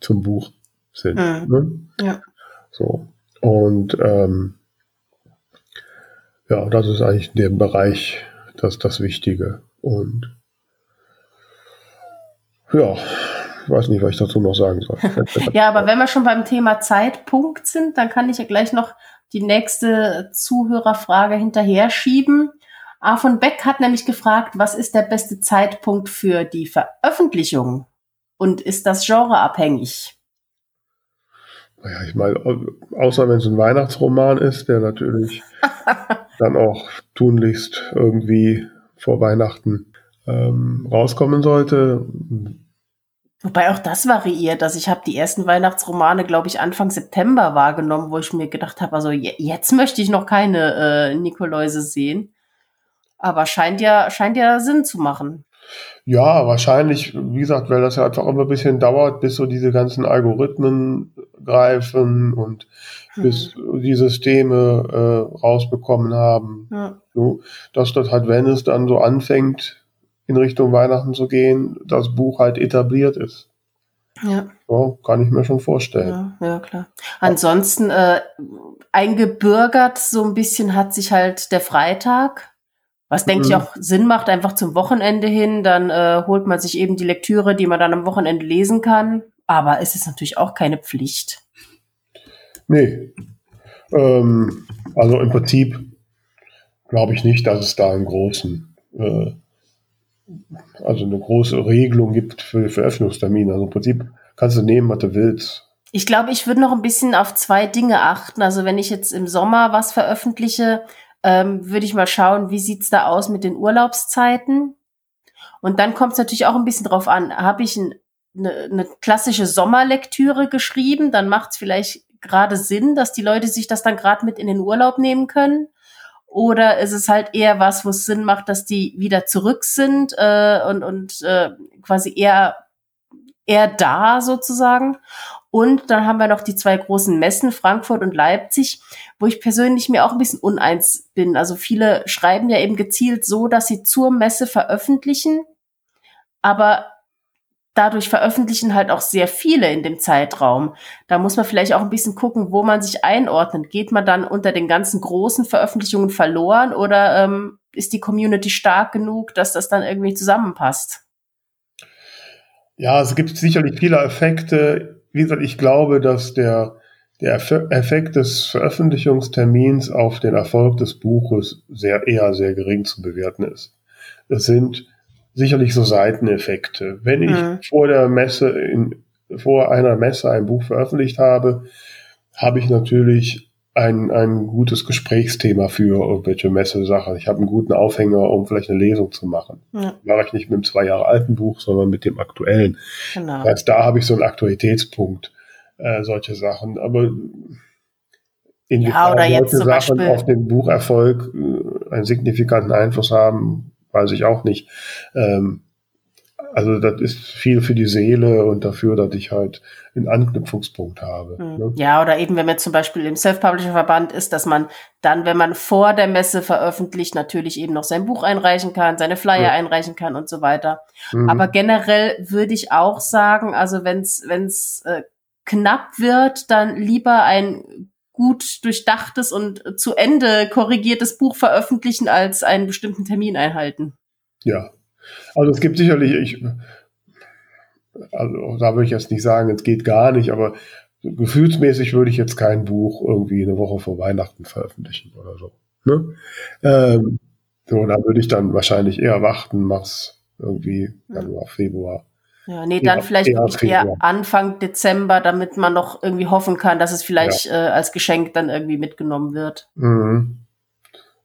zum Buch sind. Mhm. Ne? Ja. So. Und ähm, ja, das ist eigentlich dem Bereich das, das Wichtige. Und ja, ich weiß nicht, was ich dazu noch sagen soll. ja, aber wenn wir schon beim Thema Zeitpunkt sind, dann kann ich ja gleich noch die nächste Zuhörerfrage hinterher schieben. A von Beck hat nämlich gefragt, was ist der beste Zeitpunkt für die Veröffentlichung? Und ist das genreabhängig? Naja, ich meine, außer wenn es ein Weihnachtsroman ist, der natürlich dann auch tunlichst irgendwie vor Weihnachten ähm, rauskommen sollte. Wobei auch das variiert. Also ich habe die ersten Weihnachtsromane, glaube ich, Anfang September wahrgenommen, wo ich mir gedacht habe, also jetzt möchte ich noch keine äh, Nikoläuse sehen. Aber scheint ja, scheint ja Sinn zu machen. Ja, wahrscheinlich, wie gesagt, weil das ja einfach immer ein bisschen dauert, bis so diese ganzen Algorithmen greifen und mhm. bis die Systeme äh, rausbekommen haben. Ja. So, dass das halt, wenn es dann so anfängt, in Richtung Weihnachten zu gehen, das Buch halt etabliert ist. Ja. So, kann ich mir schon vorstellen. Ja, ja klar. Ansonsten äh, eingebürgert so ein bisschen hat sich halt der Freitag was denke mhm. ich auch Sinn macht, einfach zum Wochenende hin, dann äh, holt man sich eben die Lektüre, die man dann am Wochenende lesen kann. Aber es ist natürlich auch keine Pflicht. Nee. Ähm, also im Prinzip glaube ich nicht, dass es da einen großen, äh, also eine große Regelung gibt für den Veröffentlichungstermin. Also im Prinzip kannst du nehmen, was du willst. Ich glaube, ich würde noch ein bisschen auf zwei Dinge achten. Also wenn ich jetzt im Sommer was veröffentliche, ähm, würde ich mal schauen, wie sieht's da aus mit den Urlaubszeiten. Und dann kommt es natürlich auch ein bisschen drauf an, habe ich ein, eine, eine klassische Sommerlektüre geschrieben, dann macht es vielleicht gerade Sinn, dass die Leute sich das dann gerade mit in den Urlaub nehmen können. Oder ist es halt eher was, wo es Sinn macht, dass die wieder zurück sind äh, und, und äh, quasi eher, eher da sozusagen. Und dann haben wir noch die zwei großen Messen, Frankfurt und Leipzig, wo ich persönlich mir auch ein bisschen uneins bin. Also viele schreiben ja eben gezielt so, dass sie zur Messe veröffentlichen, aber dadurch veröffentlichen halt auch sehr viele in dem Zeitraum. Da muss man vielleicht auch ein bisschen gucken, wo man sich einordnet. Geht man dann unter den ganzen großen Veröffentlichungen verloren oder ähm, ist die Community stark genug, dass das dann irgendwie zusammenpasst? Ja, es gibt sicherlich viele Effekte wie gesagt, ich glaube, dass der, der Effekt des Veröffentlichungstermins auf den Erfolg des Buches sehr, eher sehr gering zu bewerten ist. Es sind sicherlich so Seiteneffekte. Wenn ich mhm. vor der Messe in, vor einer Messe ein Buch veröffentlicht habe, habe ich natürlich ein, ein gutes Gesprächsthema für irgendwelche Messesachen. Ich habe einen guten Aufhänger, um vielleicht eine Lesung zu machen. Ja. Mache ich nicht mit dem zwei Jahre alten Buch, sondern mit dem aktuellen. Genau. Das heißt, da habe ich so einen Aktualitätspunkt, äh, solche Sachen. Aber inwiefern ja, solche Sachen Beispiel. auf den Bucherfolg äh, einen signifikanten Einfluss haben, weiß ich auch nicht. Ähm, also das ist viel für die Seele und dafür, dass ich halt einen Anknüpfungspunkt habe. Mhm. Ne? Ja, oder eben, wenn man zum Beispiel im Self-Publisher-Verband ist, dass man dann, wenn man vor der Messe veröffentlicht, natürlich eben noch sein Buch einreichen kann, seine Flyer ja. einreichen kann und so weiter. Mhm. Aber generell würde ich auch sagen, also wenn es äh, knapp wird, dann lieber ein gut durchdachtes und zu Ende korrigiertes Buch veröffentlichen, als einen bestimmten Termin einhalten. Ja, also es gibt sicherlich, ich, also da würde ich jetzt nicht sagen, es geht gar nicht, aber gefühlsmäßig würde ich jetzt kein Buch irgendwie eine Woche vor Weihnachten veröffentlichen oder so. Ne? Ähm, so, da würde ich dann wahrscheinlich eher warten, mach's irgendwie Januar, Februar. Ja, nee, dann eher, vielleicht eher, eher Anfang Dezember, damit man noch irgendwie hoffen kann, dass es vielleicht ja. äh, als Geschenk dann irgendwie mitgenommen wird. Mhm.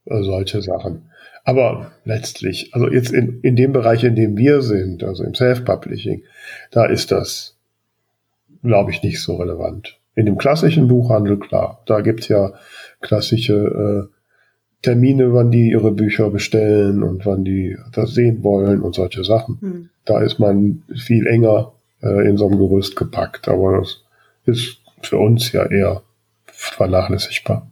Solche Sachen. Aber letztlich, also jetzt in, in dem Bereich, in dem wir sind, also im Self-Publishing, da ist das, glaube ich, nicht so relevant. In dem klassischen Buchhandel, klar, da gibt's ja klassische äh, Termine, wann die ihre Bücher bestellen und wann die das sehen wollen und solche Sachen. Hm. Da ist man viel enger äh, in so einem Gerüst gepackt, aber das ist für uns ja eher vernachlässigbar.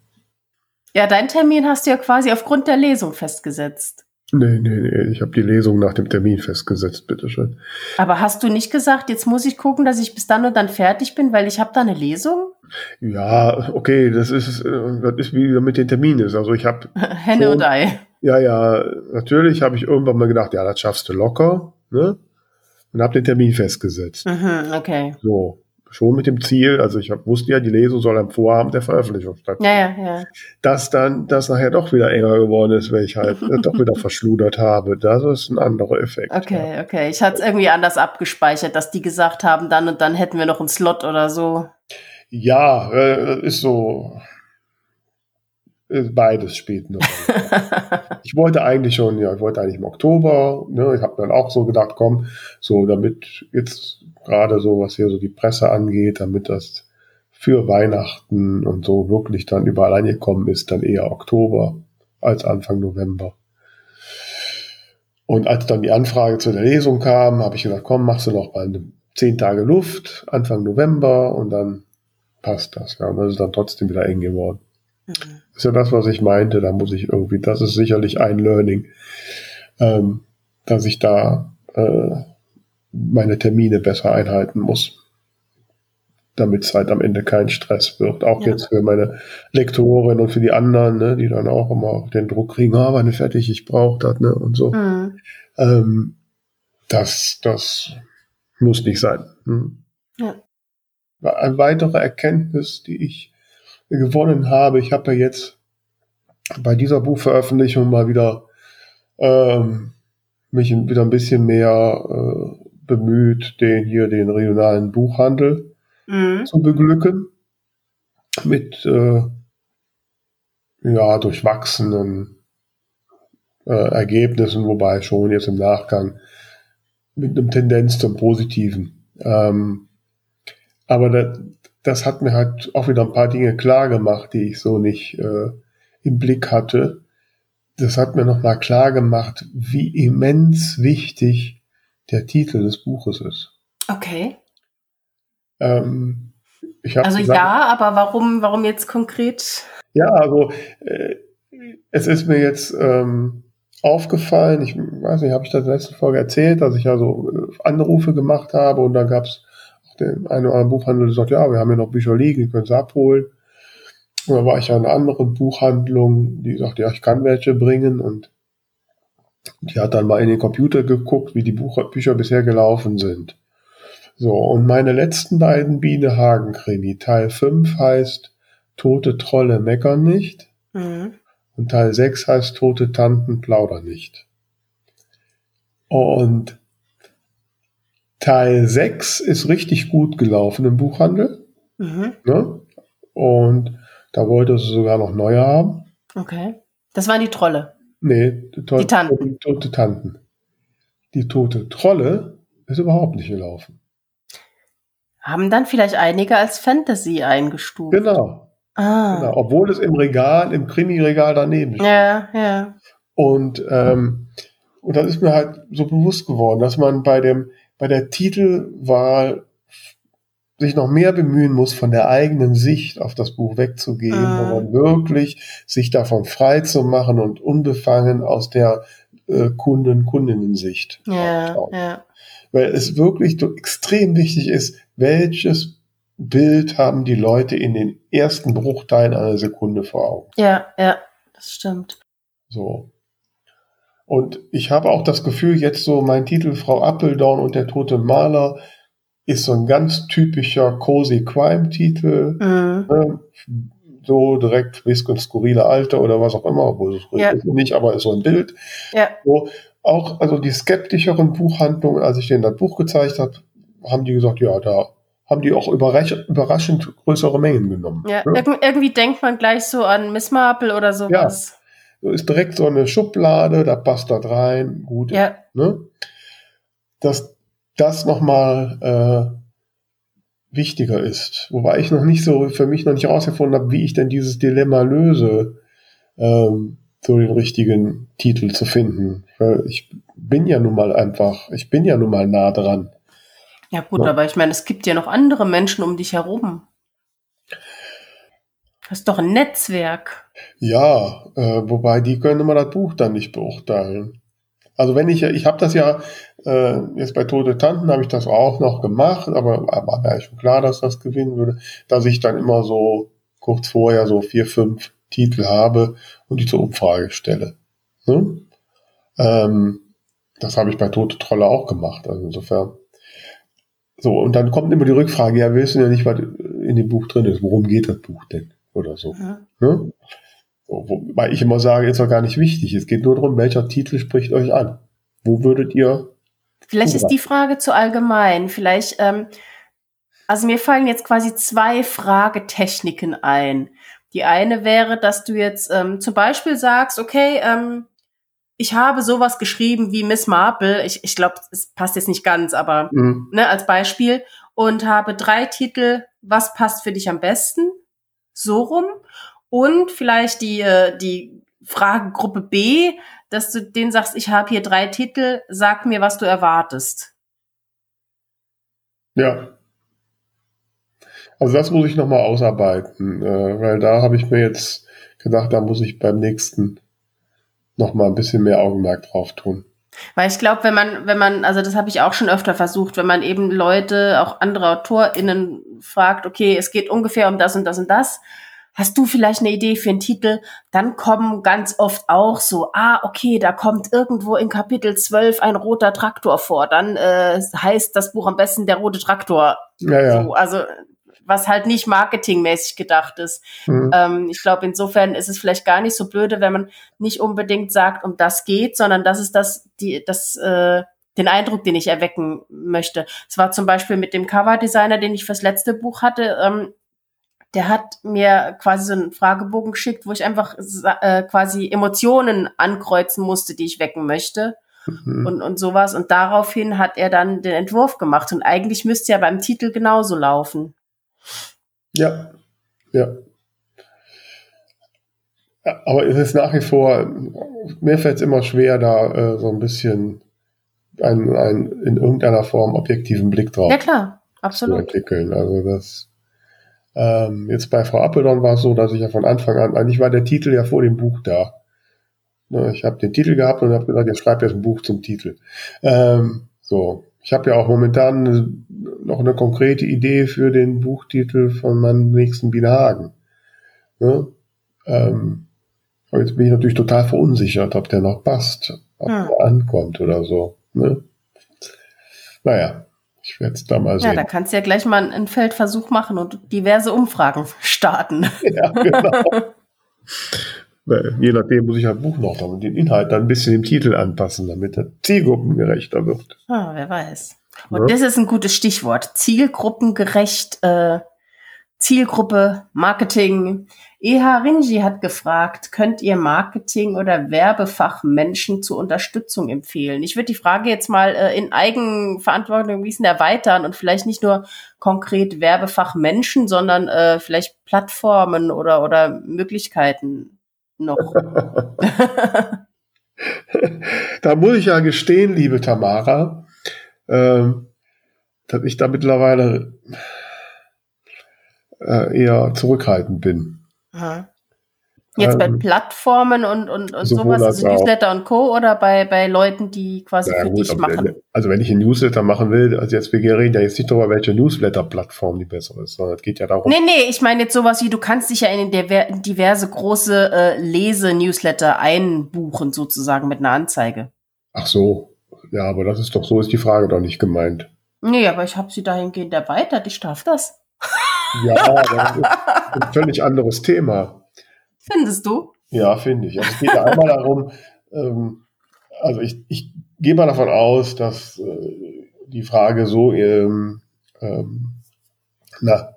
Ja, dein Termin hast du ja quasi aufgrund der Lesung festgesetzt. Nee, nee, nee, ich habe die Lesung nach dem Termin festgesetzt, bitteschön. Aber hast du nicht gesagt, jetzt muss ich gucken, dass ich bis dann und dann fertig bin, weil ich habe da eine Lesung? Ja, okay, das ist, äh, das ist wie mit den Terminen ist. Also ich habe Henne und Ei. Ja, ja, natürlich habe ich irgendwann mal gedacht, ja, das schaffst du locker, ne? Und habe den Termin festgesetzt. Mhm, okay. So schon mit dem Ziel, also ich hab, wusste ja, die Lesung soll am Vorabend der Veröffentlichung stattfinden. Ja, ja, ja. Dass dann das nachher doch wieder enger geworden ist, weil ich halt äh, doch wieder verschludert habe. Das ist ein anderer Effekt. Okay, ja. okay. Ich hatte es irgendwie anders abgespeichert, dass die gesagt haben, dann und dann hätten wir noch einen Slot oder so. Ja, äh, ist so. Ist beides spielt eine Rolle. ich wollte eigentlich schon, ja, ich wollte eigentlich im Oktober, ne, ich habe dann auch so gedacht, komm, so damit jetzt gerade so, was hier so die Presse angeht, damit das für Weihnachten und so wirklich dann überall angekommen ist, dann eher Oktober als Anfang November. Und als dann die Anfrage zu der Lesung kam, habe ich gesagt, komm, machst du noch mal eine zehn Tage Luft, Anfang November und dann passt das. Ja, und das ist dann trotzdem wieder eng geworden. Mhm. Das ist ja das, was ich meinte. Da muss ich irgendwie, das ist sicherlich ein Learning, ähm, dass ich da äh, meine Termine besser einhalten muss. Damit es halt am Ende kein Stress wird. Auch ja. jetzt für meine Lektorin und für die anderen, ne, die dann auch immer den Druck kriegen, ah, wann fertig, ich brauche das, ne, und so. Mhm. Ähm, das, das muss nicht sein. Hm. Ja. Eine weitere Erkenntnis, die ich gewonnen habe, ich habe ja jetzt bei dieser Buchveröffentlichung mal wieder ähm, mich wieder ein bisschen mehr äh, bemüht, den hier den regionalen Buchhandel mhm. zu beglücken mit äh, ja durchwachsenen äh, Ergebnissen, wobei schon jetzt im Nachgang mit einem Tendenz zum Positiven. Ähm, aber das, das hat mir halt auch wieder ein paar Dinge klar gemacht, die ich so nicht äh, im Blick hatte. Das hat mir nochmal klar gemacht, wie immens wichtig der Titel des Buches ist. Okay. Ähm, also gesagt, ja, aber warum, warum jetzt konkret? Ja, also äh, es ist mir jetzt ähm, aufgefallen, ich weiß nicht, habe ich das in der letzten Folge erzählt, dass ich ja so äh, Anrufe gemacht habe und dann gab es den einen oder anderen Buchhandel, der sagt, ja, wir haben ja noch Bücher liegen, ihr könnt sie abholen. Und dann war ich ja in einer anderen Buchhandlung, die sagt, ja, ich kann welche bringen und die hat dann mal in den Computer geguckt, wie die Buch Bücher bisher gelaufen sind. So, und meine letzten beiden Biene Hagen Krimi, Teil 5 heißt Tote Trolle meckern nicht. Mhm. Und Teil 6 heißt Tote Tanten plaudern nicht. Und Teil 6 ist richtig gut gelaufen im Buchhandel. Mhm. Ne? Und da wollte sie sogar noch neue haben. Okay. Das waren die Trolle. Nee, die, die Tanten. Die tote Tanten. Die tote Trolle ist überhaupt nicht gelaufen. Haben dann vielleicht einige als Fantasy eingestuft. Genau. Ah. Genau, obwohl es im Regal, im Krimi-Regal daneben steht. Ja, ja. Und, ähm, und das ist mir halt so bewusst geworden, dass man bei dem, bei der Titelwahl sich noch mehr bemühen muss, von der eigenen Sicht auf das Buch wegzugehen, ah. sondern wirklich sich davon frei zu machen und unbefangen aus der äh, Kunden, Kundinnen-Sicht. Ja, ja. Weil es wirklich so extrem wichtig ist, welches Bild haben die Leute in den ersten Bruchteilen einer Sekunde vor Augen. Ja, ja, das stimmt. So. Und ich habe auch das Gefühl, jetzt so mein Titel Frau Appeldorn und der tote Maler ist so ein ganz typischer Cozy Crime Titel. Mhm. Ne? So direkt bisschen skurrile Alter oder was auch immer, obwohl es ja. nicht, aber ist so ein Bild. Ja. So, auch also die skeptischeren Buchhandlungen, als ich denen das Buch gezeigt habe, haben die gesagt, ja, da haben die auch überrasch überraschend größere Mengen genommen. Ja, ne? irgendwie denkt man gleich so an Miss Marple oder sowas. Ja, so ist direkt so eine Schublade, da passt das rein, gut. Ja. Ne? Dass das nochmal äh, wichtiger ist. Wobei ich noch nicht so, für mich noch nicht herausgefunden habe, wie ich denn dieses Dilemma löse, ähm, so den richtigen Titel zu finden. Weil ich bin ja nun mal einfach, ich bin ja nun mal nah dran. Ja gut, ja. aber ich meine, es gibt ja noch andere Menschen um dich herum. Das ist doch ein Netzwerk. Ja, äh, wobei die können immer das Buch dann nicht beurteilen. Also wenn ich, ich habe das ja äh, jetzt bei Tote Tanten habe ich das auch noch gemacht, aber war mir schon klar, dass das gewinnen würde, dass ich dann immer so kurz vorher so vier, fünf Titel habe und die zur Umfrage stelle. Hm? Ähm, das habe ich bei Tote Trolle auch gemacht. Also insofern so, und dann kommt immer die Rückfrage, ja, wir wissen ja nicht, was in dem Buch drin ist. Worum geht das Buch denn? Oder so. Ja. Ne? so wobei ich immer sage, ist doch gar nicht wichtig. Es geht nur darum, welcher Titel spricht euch an. Wo würdet ihr. Vielleicht ist die Frage zu allgemein. Vielleicht ähm, Also mir fallen jetzt quasi zwei Fragetechniken ein. Die eine wäre, dass du jetzt ähm, zum Beispiel sagst, okay, ähm, ich habe sowas geschrieben wie Miss Marple. Ich, ich glaube, es passt jetzt nicht ganz, aber mhm. ne, als Beispiel. Und habe drei Titel, was passt für dich am besten? So rum. Und vielleicht die, äh, die Fragegruppe B, dass du denen sagst, ich habe hier drei Titel, sag mir, was du erwartest. Ja. Also das muss ich nochmal ausarbeiten, äh, weil da habe ich mir jetzt gedacht, da muss ich beim nächsten nochmal ein bisschen mehr Augenmerk drauf tun. Weil ich glaube, wenn man, wenn man, also das habe ich auch schon öfter versucht, wenn man eben Leute, auch andere AutorInnen fragt, okay, es geht ungefähr um das und das und das, hast du vielleicht eine Idee für einen Titel? Dann kommen ganz oft auch so, ah, okay, da kommt irgendwo in Kapitel 12 ein roter Traktor vor. Dann äh, heißt das Buch am besten der rote Traktor. Ja, ja. So, also was halt nicht marketingmäßig gedacht ist. Mhm. Ähm, ich glaube, insofern ist es vielleicht gar nicht so blöde, wenn man nicht unbedingt sagt, um das geht, sondern das ist das, die, das, äh, den Eindruck, den ich erwecken möchte. Es war zum Beispiel mit dem Coverdesigner, den ich fürs letzte Buch hatte, ähm, der hat mir quasi so einen Fragebogen geschickt, wo ich einfach äh, quasi Emotionen ankreuzen musste, die ich wecken möchte. Mhm. Und, und sowas. Und daraufhin hat er dann den Entwurf gemacht. Und eigentlich müsste ja beim Titel genauso laufen. Ja, ja. Aber es ist nach wie vor, mir fällt es immer schwer, da äh, so ein bisschen einen, einen in irgendeiner Form objektiven Blick drauf ja, klar. Absolut. zu entwickeln. Also das ähm, jetzt bei Frau Appeldorn war es so, dass ich ja von Anfang an, eigentlich war der Titel ja vor dem Buch da. Ne, ich habe den Titel gehabt und habe gesagt, jetzt schreib jetzt ein Buch zum Titel. Ähm, so, ich habe ja auch momentan noch eine konkrete Idee für den Buchtitel von meinem nächsten Bienenhagen. Ne? Ähm, aber jetzt bin ich natürlich total verunsichert, ob der noch passt, ob hm. der ankommt oder so. Ne? Naja, ich werde es da mal sehen. Ja, da kannst du ja gleich mal einen Feldversuch machen und diverse Umfragen starten. Ja, genau. Je nachdem muss ich halt Buch noch dann den Inhalt dann ein bisschen im Titel anpassen, damit er zielgruppengerechter wird. Ah, wer weiß. Und ja. das ist ein gutes Stichwort. Zielgruppengerecht, äh, Zielgruppe, Marketing. EH Ringi hat gefragt, könnt ihr Marketing- oder Werbefachmenschen zur Unterstützung empfehlen? Ich würde die Frage jetzt mal äh, in Eigenverantwortung ein bisschen erweitern und vielleicht nicht nur konkret Werbefachmenschen, sondern äh, vielleicht Plattformen oder, oder Möglichkeiten noch. da muss ich ja gestehen, liebe Tamara, äh, dass ich da mittlerweile äh, eher zurückhaltend bin. Aha. Jetzt bei ähm, Plattformen und, und, und sowas, also Newsletter und Co. oder bei, bei Leuten, die quasi ja, für gut, dich machen? Also wenn ich einen Newsletter machen will, also jetzt wir reden ja jetzt nicht darüber, welche Newsletter-Plattform die bessere ist, sondern es geht ja darum. Nee, nee, ich meine jetzt sowas wie, du kannst dich ja in diverse große äh, Lese-Newsletter einbuchen, sozusagen mit einer Anzeige. Ch so, ja, aber das ist doch, so ist die Frage doch nicht gemeint. Nee, aber ich habe sie dahingehend erweitert, ich darf das. Ja, das ist ein völlig anderes Thema. Findest du? Ja, finde ich. Also es geht ja einmal darum, ähm, also ich, ich gehe mal davon aus, dass äh, die Frage so ähm, ähm, na,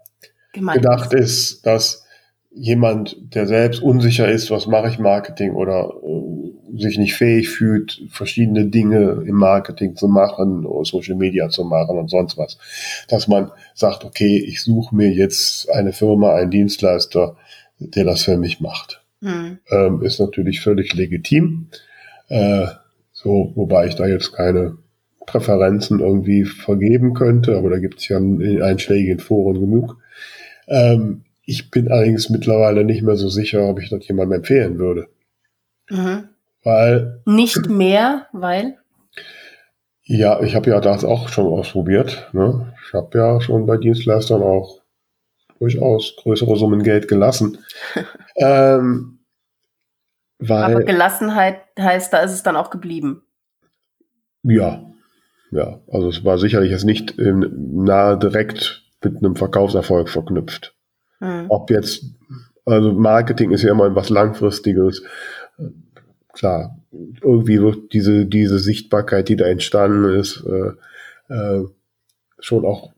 gedacht ist, dass jemand, der selbst unsicher ist, was mache ich Marketing oder äh, sich nicht fähig fühlt, verschiedene Dinge im Marketing zu machen oder Social Media zu machen und sonst was, dass man sagt, okay, ich suche mir jetzt eine Firma, einen Dienstleister, der das für mich macht. Mhm. Ähm, ist natürlich völlig legitim. Äh, so, wobei ich da jetzt keine Präferenzen irgendwie vergeben könnte, aber da gibt es ja in einschlägigen Foren genug. Ähm, ich bin allerdings mittlerweile nicht mehr so sicher, ob ich das jemandem empfehlen würde. Mhm. Weil. Nicht mehr, weil? Ja, ich habe ja das auch schon ausprobiert. Ne? Ich habe ja schon bei Dienstleistern auch durchaus größere Summen Geld gelassen. ähm, weil, Aber Gelassenheit heißt, da ist es dann auch geblieben. Ja, ja. Also es war sicherlich jetzt nicht in, nahe direkt mit einem Verkaufserfolg verknüpft. Hm. Ob jetzt, also Marketing ist ja immer was Langfristiges. Klar, irgendwie wird diese, diese Sichtbarkeit, die da entstanden ist, äh, äh, schon auch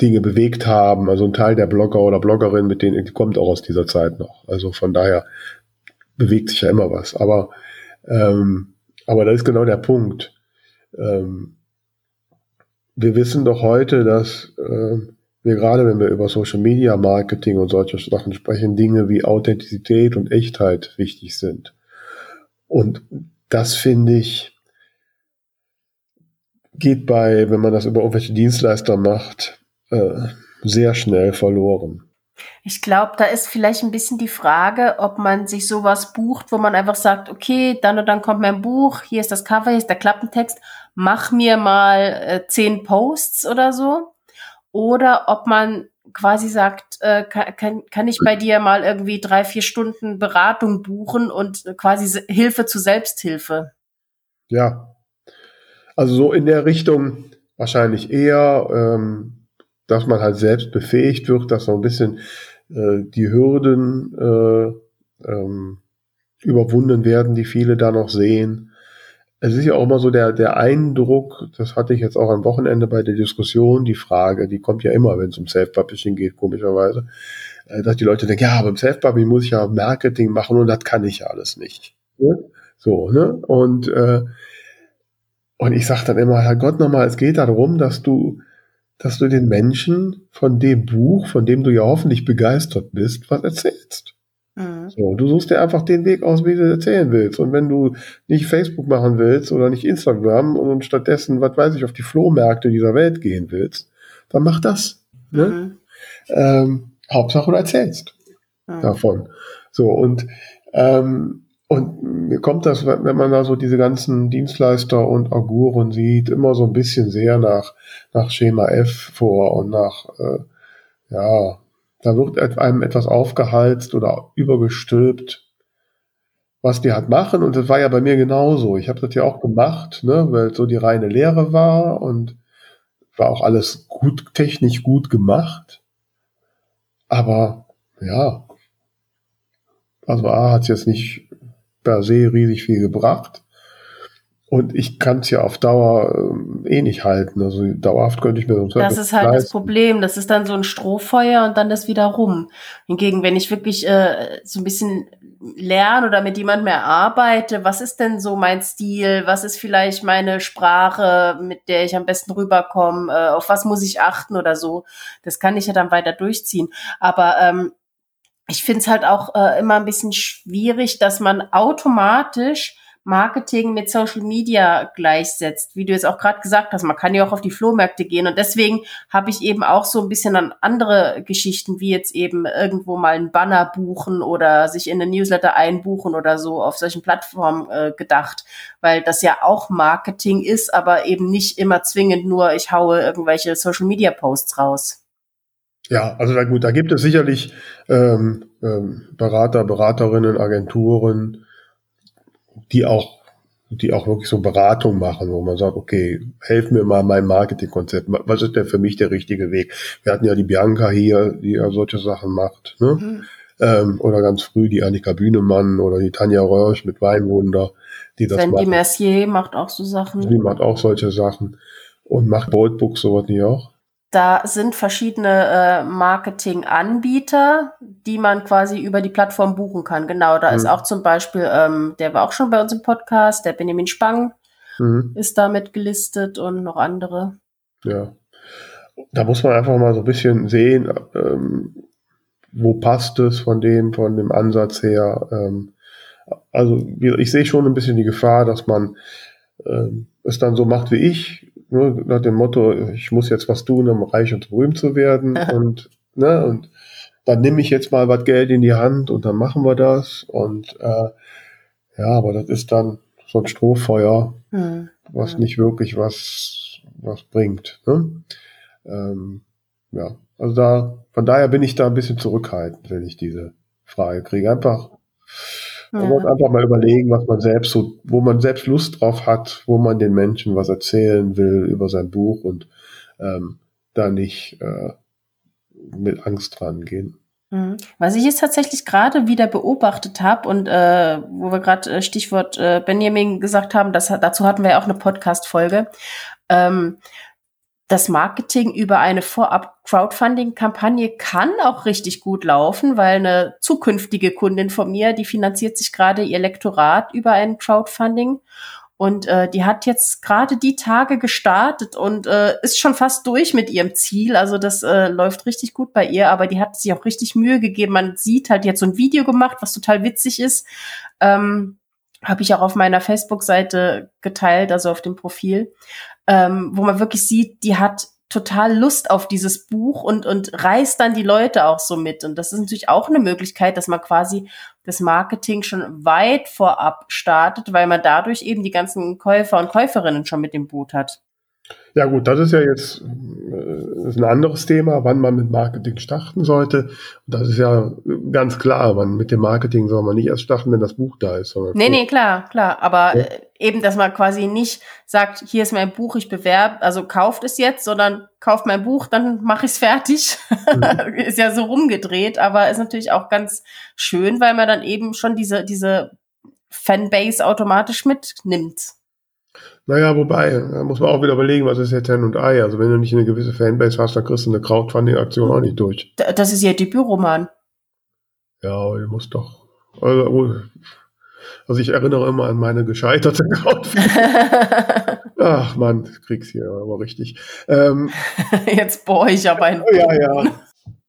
Dinge bewegt haben. Also ein Teil der Blogger oder Bloggerin, mit denen kommt auch aus dieser Zeit noch. Also von daher bewegt sich ja immer was. Aber ähm, aber das ist genau der Punkt. Ähm, wir wissen doch heute, dass äh, wir gerade, wenn wir über Social Media Marketing und solche Sachen sprechen, Dinge wie Authentizität und Echtheit wichtig sind. Und das finde ich, geht bei, wenn man das über irgendwelche Dienstleister macht, äh, sehr schnell verloren. Ich glaube, da ist vielleicht ein bisschen die Frage, ob man sich sowas bucht, wo man einfach sagt, okay, dann und dann kommt mein Buch, hier ist das Cover, hier ist der Klappentext, mach mir mal äh, zehn Posts oder so. Oder ob man quasi sagt, äh, kann, kann, ich bei dir mal irgendwie drei, vier Stunden Beratung buchen und quasi Hilfe zu Selbsthilfe. Ja, also so in der Richtung wahrscheinlich eher, ähm, dass man halt selbst befähigt wird, dass so ein bisschen äh, die Hürden äh, ähm, überwunden werden, die viele da noch sehen. Es ist ja auch immer so der, der Eindruck, das hatte ich jetzt auch am Wochenende bei der Diskussion, die Frage, die kommt ja immer, wenn es um Self-Publishing geht, komischerweise, äh, dass die Leute denken, ja, beim Self-Publishing muss ich ja Marketing machen und das kann ich ja alles nicht. So, ne? Und, äh, und ich sage dann immer, Herr Gott nochmal, es geht darum, dass du dass du den Menschen von dem Buch, von dem du ja hoffentlich begeistert bist, was erzählst. Mhm. So, du suchst dir einfach den Weg aus, wie du erzählen willst. Und wenn du nicht Facebook machen willst oder nicht Instagram und stattdessen, was weiß ich, auf die Flohmärkte dieser Welt gehen willst, dann mach das. Ne? Mhm. Ähm, Hauptsache du erzählst mhm. davon. So, und ähm, und mir kommt das, wenn man da so diese ganzen Dienstleister und Auguren sieht, immer so ein bisschen sehr nach, nach Schema F vor und nach, äh, ja, da wird einem etwas aufgehalst oder übergestülpt, was die halt machen. Und das war ja bei mir genauso. Ich habe das ja auch gemacht, ne, weil so die reine Lehre war und war auch alles gut, technisch gut gemacht. Aber ja, also A hat es jetzt nicht per se riesig viel gebracht. Und ich kann es ja auf Dauer äh, eh nicht halten. Also dauerhaft könnte ich mir so Das ist halt leisten. das Problem. Das ist dann so ein Strohfeuer und dann das wieder rum. Hingegen, wenn ich wirklich äh, so ein bisschen lerne oder mit jemandem mehr arbeite, was ist denn so mein Stil? Was ist vielleicht meine Sprache, mit der ich am besten rüberkomme? Äh, auf was muss ich achten oder so? Das kann ich ja dann weiter durchziehen. Aber ähm, ich finde es halt auch äh, immer ein bisschen schwierig, dass man automatisch Marketing mit Social Media gleichsetzt, wie du jetzt auch gerade gesagt hast. Man kann ja auch auf die Flohmärkte gehen und deswegen habe ich eben auch so ein bisschen an andere Geschichten, wie jetzt eben irgendwo mal ein Banner buchen oder sich in eine Newsletter einbuchen oder so auf solchen Plattformen äh, gedacht, weil das ja auch Marketing ist, aber eben nicht immer zwingend nur, ich haue irgendwelche Social Media Posts raus. Ja, also da, gut, da gibt es sicherlich ähm, ähm, Berater, Beraterinnen, Agenturen, die auch, die auch wirklich so Beratung machen, wo man sagt, okay, helf mir mal mein Marketingkonzept. Was ist denn für mich der richtige Weg? Wir hatten ja die Bianca hier, die ja solche Sachen macht, ne? Mhm. Ähm, oder ganz früh die Annika Bühnemann oder die Tanja Rösch mit Weinwunder, die das Sandy machen. Mercier macht auch so Sachen. Die macht auch solche Sachen. Und macht Boldbooks sowas nicht auch? Da sind verschiedene äh, Marketing-Anbieter, die man quasi über die Plattform buchen kann. Genau, da mhm. ist auch zum Beispiel, ähm, der war auch schon bei uns im Podcast, der Benjamin Spang mhm. ist damit gelistet und noch andere. Ja, da muss man einfach mal so ein bisschen sehen, ähm, wo passt es von dem, von dem Ansatz her. Ähm, also ich sehe schon ein bisschen die Gefahr, dass man ähm, es dann so macht wie ich, nur nach dem Motto, ich muss jetzt was tun, um reich und berühmt zu werden. und, ne, und dann nehme ich jetzt mal was Geld in die Hand und dann machen wir das. Und äh, ja, aber das ist dann so ein Strohfeuer, hm. was nicht wirklich was, was bringt. Ne? Ähm, ja, also da, von daher bin ich da ein bisschen zurückhaltend, wenn ich diese Frage kriege. Einfach man muss einfach mal überlegen, was man selbst so, wo man selbst Lust drauf hat, wo man den Menschen was erzählen will über sein Buch und ähm, da nicht äh, mit Angst dran gehen. Mhm. Was ich jetzt tatsächlich gerade wieder beobachtet habe und äh, wo wir gerade äh, Stichwort äh, Benjamin gesagt haben, das, dazu hatten wir ja auch eine Podcast-Folge. Ähm, das Marketing über eine Vorab-Crowdfunding-Kampagne kann auch richtig gut laufen, weil eine zukünftige Kundin von mir, die finanziert sich gerade ihr Lektorat über ein Crowdfunding und äh, die hat jetzt gerade die Tage gestartet und äh, ist schon fast durch mit ihrem Ziel. Also das äh, läuft richtig gut bei ihr, aber die hat sich auch richtig Mühe gegeben. Man sieht halt jetzt so ein Video gemacht, was total witzig ist. Ähm, Habe ich auch auf meiner Facebook-Seite geteilt, also auf dem Profil, ähm, wo man wirklich sieht, die hat total Lust auf dieses Buch und, und reißt dann die Leute auch so mit. Und das ist natürlich auch eine Möglichkeit, dass man quasi das Marketing schon weit vorab startet, weil man dadurch eben die ganzen Käufer und Käuferinnen schon mit dem Boot hat. Ja gut, das ist ja jetzt äh, ist ein anderes Thema, wann man mit Marketing starten sollte. Und das ist ja ganz klar, man mit dem Marketing soll man nicht erst starten, wenn das Buch da ist. Sondern nee, nee, klar, klar. Aber ja. Äh, eben, dass man quasi nicht sagt, hier ist mein Buch, ich bewerbe, also kauft es jetzt, sondern kauft mein Buch, dann mache ich es fertig. Mhm. ist ja so rumgedreht, aber ist natürlich auch ganz schön, weil man dann eben schon diese, diese Fanbase automatisch mitnimmt. Naja, wobei, da muss man auch wieder überlegen, was ist jetzt Hen und Ei. Also wenn du nicht eine gewisse Fanbase hast, dann kriegst du eine Crowdfunding-Aktion auch nicht durch. Das ist ja Debütroman. Ja, aber du musst doch. Also, also ich erinnere immer an meine gescheiterte Crowdfunding. Ach man, krieg's hier aber richtig. Ähm, jetzt bohre ich aber ein. Ja, ja.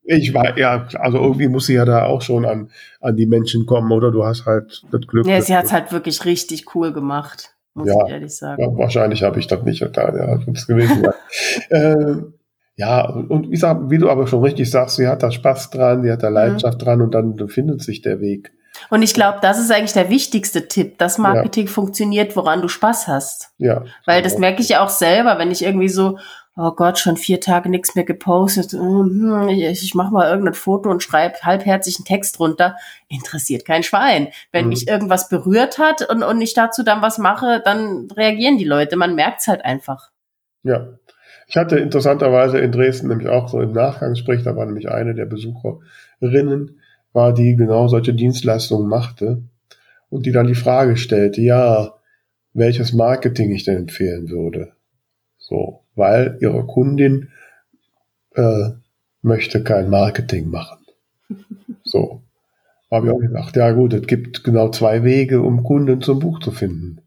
Ich war, ja, also irgendwie muss sie ja da auch schon an, an die Menschen kommen, oder? Du hast halt das Glück. Ja, sie hat's halt wirklich richtig cool gemacht muss ja, ich ehrlich sagen. Ja, wahrscheinlich habe ich das nicht getan, ja, das gewesen. ja. ähm, ja, und wie, sag, wie du aber schon richtig sagst, sie hat da Spaß dran, sie hat da mhm. Leidenschaft mhm. dran und dann findet sich der Weg. Und ich glaube, das ist eigentlich der wichtigste Tipp, dass Marketing ja. funktioniert, woran du Spaß hast. Ja. Weil das merke ich ja auch selber, wenn ich irgendwie so, oh Gott, schon vier Tage nichts mehr gepostet, hm, ich, ich mache mal irgendein Foto und schreibe halbherzig einen Text runter, interessiert kein Schwein. Wenn mhm. mich irgendwas berührt hat und, und ich dazu dann was mache, dann reagieren die Leute, man merkt es halt einfach. Ja. Ich hatte interessanterweise in Dresden nämlich auch so im Nachgangsgespräch, da war nämlich eine der Besucherinnen, war, die genau solche Dienstleistungen machte und die dann die Frage stellte, ja, welches Marketing ich denn empfehlen würde. So, weil ihre Kundin äh, möchte kein Marketing machen. So. Habe ich auch gedacht, ja gut, es gibt genau zwei Wege, um Kunden zum Buch zu finden.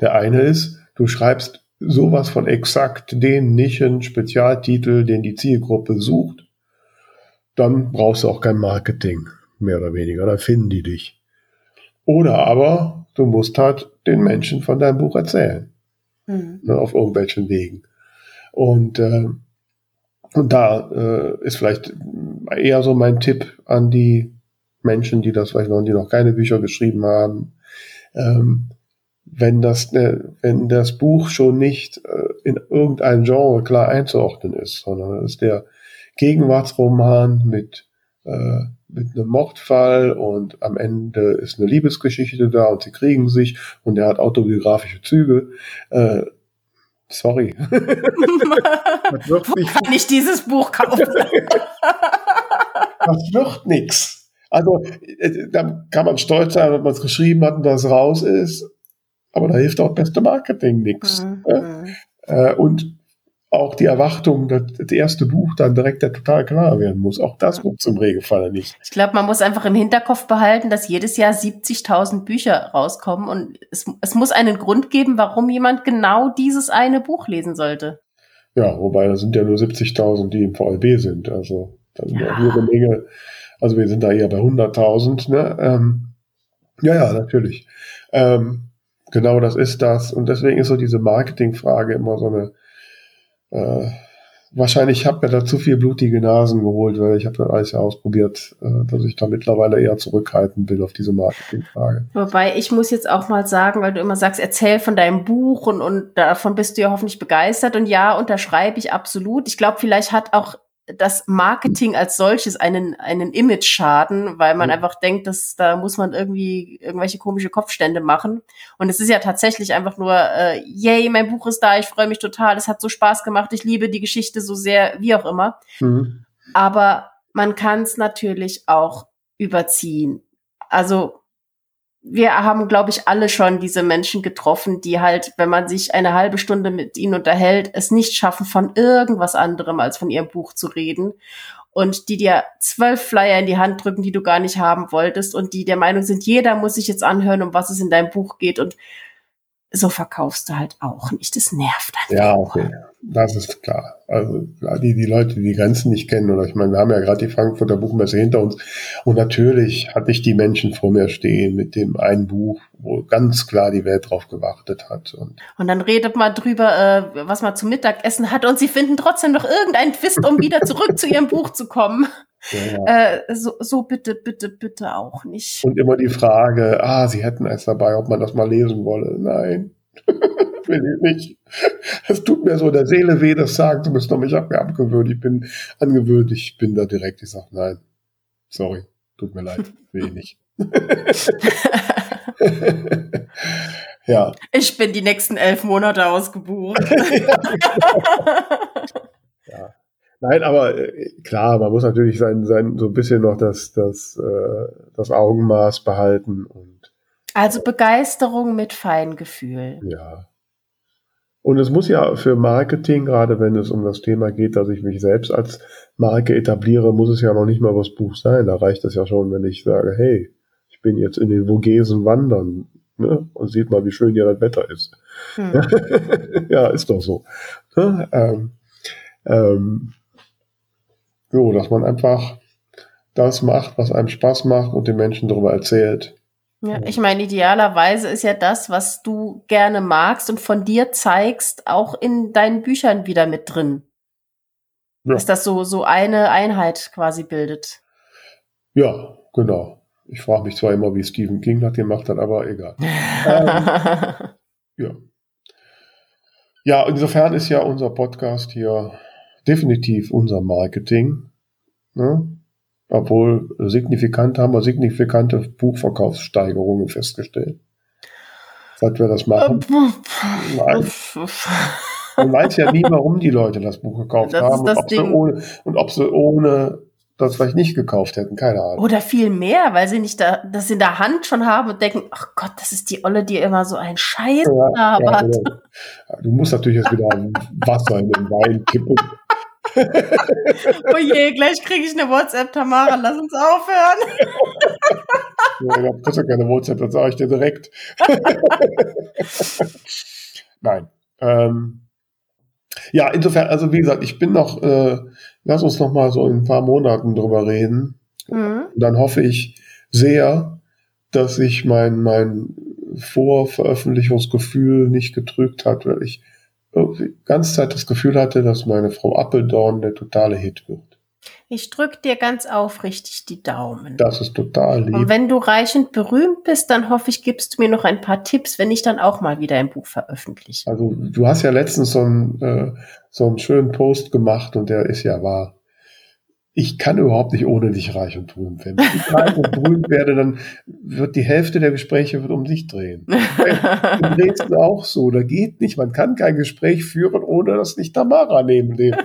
Der eine ist, du schreibst sowas von exakt den Nischen, Spezialtitel, den die Zielgruppe sucht. Dann brauchst du auch kein Marketing, mehr oder weniger. Dann finden die dich. Oder aber du musst halt den Menschen von deinem Buch erzählen. Mhm. Ne, auf irgendwelchen Wegen. Und, äh, und da äh, ist vielleicht eher so mein Tipp an die Menschen, die das vielleicht noch, die noch keine Bücher geschrieben haben. Ähm, wenn das, äh, wenn das Buch schon nicht äh, in irgendein Genre klar einzuordnen ist, sondern es ist der Gegenwartsroman mit, äh, mit einem Mordfall und am Ende ist eine Liebesgeschichte da und sie kriegen sich und er hat autobiografische Züge, äh, Sorry. Wo kann ich dieses Buch kaufen? das wird nichts. Also, äh, da kann man stolz sein, wenn man es geschrieben hat und das raus ist. Aber da hilft auch beste Marketing nichts. Mhm. mhm. Äh, und auch die Erwartung, dass das erste Buch dann direkt der total klar werden muss. Auch das gibt zum Regelfall nicht. Ich glaube, man muss einfach im Hinterkopf behalten, dass jedes Jahr 70.000 Bücher rauskommen und es, es muss einen Grund geben, warum jemand genau dieses eine Buch lesen sollte. Ja, wobei das sind ja nur 70.000, die im VLB sind. Also da sind ja, ja eine Menge. Also wir sind da eher bei 100.000. Ne? Ähm, ja, ja, natürlich. Ähm, genau das ist das. Und deswegen ist so diese Marketingfrage immer so eine äh, wahrscheinlich habe mir da zu viel blutige Nasen geholt, weil ich habe das alles ja ausprobiert, äh, dass ich da mittlerweile eher zurückhaltend bin auf diese Marketingfrage. Wobei ich muss jetzt auch mal sagen, weil du immer sagst, erzähl von deinem Buch und, und davon bist du ja hoffentlich begeistert und ja, unterschreibe ich absolut. Ich glaube, vielleicht hat auch das Marketing als solches einen, einen Image-Schaden, weil man mhm. einfach denkt, dass da muss man irgendwie irgendwelche komische Kopfstände machen. Und es ist ja tatsächlich einfach nur, äh, yay, mein Buch ist da, ich freue mich total, es hat so Spaß gemacht, ich liebe die Geschichte so sehr, wie auch immer. Mhm. Aber man kann es natürlich auch überziehen. Also wir haben, glaube ich, alle schon diese Menschen getroffen, die halt, wenn man sich eine halbe Stunde mit ihnen unterhält, es nicht schaffen, von irgendwas anderem als von ihrem Buch zu reden. Und die dir zwölf Flyer in die Hand drücken, die du gar nicht haben wolltest und die der Meinung sind, jeder muss sich jetzt anhören, um was es in deinem Buch geht. Und so verkaufst du halt auch nicht. Das nervt einfach. Ja, okay. Das ist klar. Also die, die Leute, die die Grenzen nicht kennen, oder ich meine, wir haben ja gerade die Frankfurter Buchmesse hinter uns. Und natürlich hatte ich die Menschen vor mir stehen mit dem einen Buch, wo ganz klar die Welt drauf gewartet hat. Und, und dann redet man drüber, äh, was man zum Mittagessen hat und sie finden trotzdem noch irgendeinen Twist, um wieder zurück zu ihrem Buch zu kommen. Ja. Äh, so, so bitte, bitte, bitte auch nicht. Und immer die Frage, ah, sie hätten es dabei, ob man das mal lesen wolle. Nein, will ich nicht. Es tut mir so der Seele weh, das sagen zu müssen, aber ich habe mir abgewöhnt, ich bin angewöhnt, ich bin da direkt, ich sage nein, sorry, tut mir leid, will ich nicht. ja. Ich bin die nächsten elf Monate ausgebucht. Nein, aber äh, klar, man muss natürlich sein, sein so ein bisschen noch das, das, äh, das Augenmaß behalten und also Begeisterung mit Feingefühl. Ja. Und es muss ja für Marketing, gerade wenn es um das Thema geht, dass ich mich selbst als Marke etabliere, muss es ja noch nicht mal was Buch sein. Da reicht es ja schon, wenn ich sage, hey, ich bin jetzt in den Vogesen wandern ne? und sieht mal, wie schön hier das Wetter ist. Hm. ja, ist doch so. Ne? Ähm, ähm, so, dass man einfach das macht, was einem Spaß macht und den Menschen darüber erzählt. Ja, ich meine, idealerweise ist ja das, was du gerne magst und von dir zeigst, auch in deinen Büchern wieder mit drin. Ja. Dass das so, so eine Einheit quasi bildet. Ja, genau. Ich frage mich zwar immer, wie Stephen King das gemacht hat, aber egal. ähm, ja. Ja, insofern ist ja unser Podcast hier definitiv unser Marketing. Ne? Obwohl signifikant haben wir signifikante Buchverkaufssteigerungen festgestellt. Seit wir das machen. Nein. Man weiß ja nie, warum die Leute das Buch gekauft das haben und ob, ohne, und ob, sie ohne, das vielleicht nicht gekauft hätten, keine Ahnung. Oder viel mehr, weil sie nicht da, das in der Hand schon haben und denken, ach Gott, das ist die Olle, die immer so einen Scheiß ja, labert. Ja, du musst natürlich jetzt wieder Wasser in den Wein kippen. Oh je, gleich kriege ich eine WhatsApp, Tamara, lass uns aufhören. ja, ich habe keine WhatsApp, das sage ich dir direkt. Nein. Ähm, ja, insofern, also wie gesagt, ich bin noch, äh, lass uns noch mal so in ein paar Monaten drüber reden. Mhm. Dann hoffe ich sehr, dass sich mein, mein Vorveröffentlichungsgefühl nicht getrügt hat, weil ich die ganze Zeit das Gefühl hatte, dass meine Frau Appeldorn der totale Hit wird. Ich drück dir ganz aufrichtig die Daumen. Das ist total lieb. Und wenn du reich und berühmt bist, dann hoffe ich, gibst du mir noch ein paar Tipps, wenn ich dann auch mal wieder ein Buch veröffentliche. Also du hast ja letztens so einen, äh, so einen schönen Post gemacht und der ist ja wahr ich kann überhaupt nicht ohne dich reich und berühmt werden. Wenn ich reich und berühmt werde, dann wird die Hälfte der Gespräche wird um dich drehen. In Dresden auch so. Da geht nicht. Man kann kein Gespräch führen, ohne dass nicht Tamara neben dem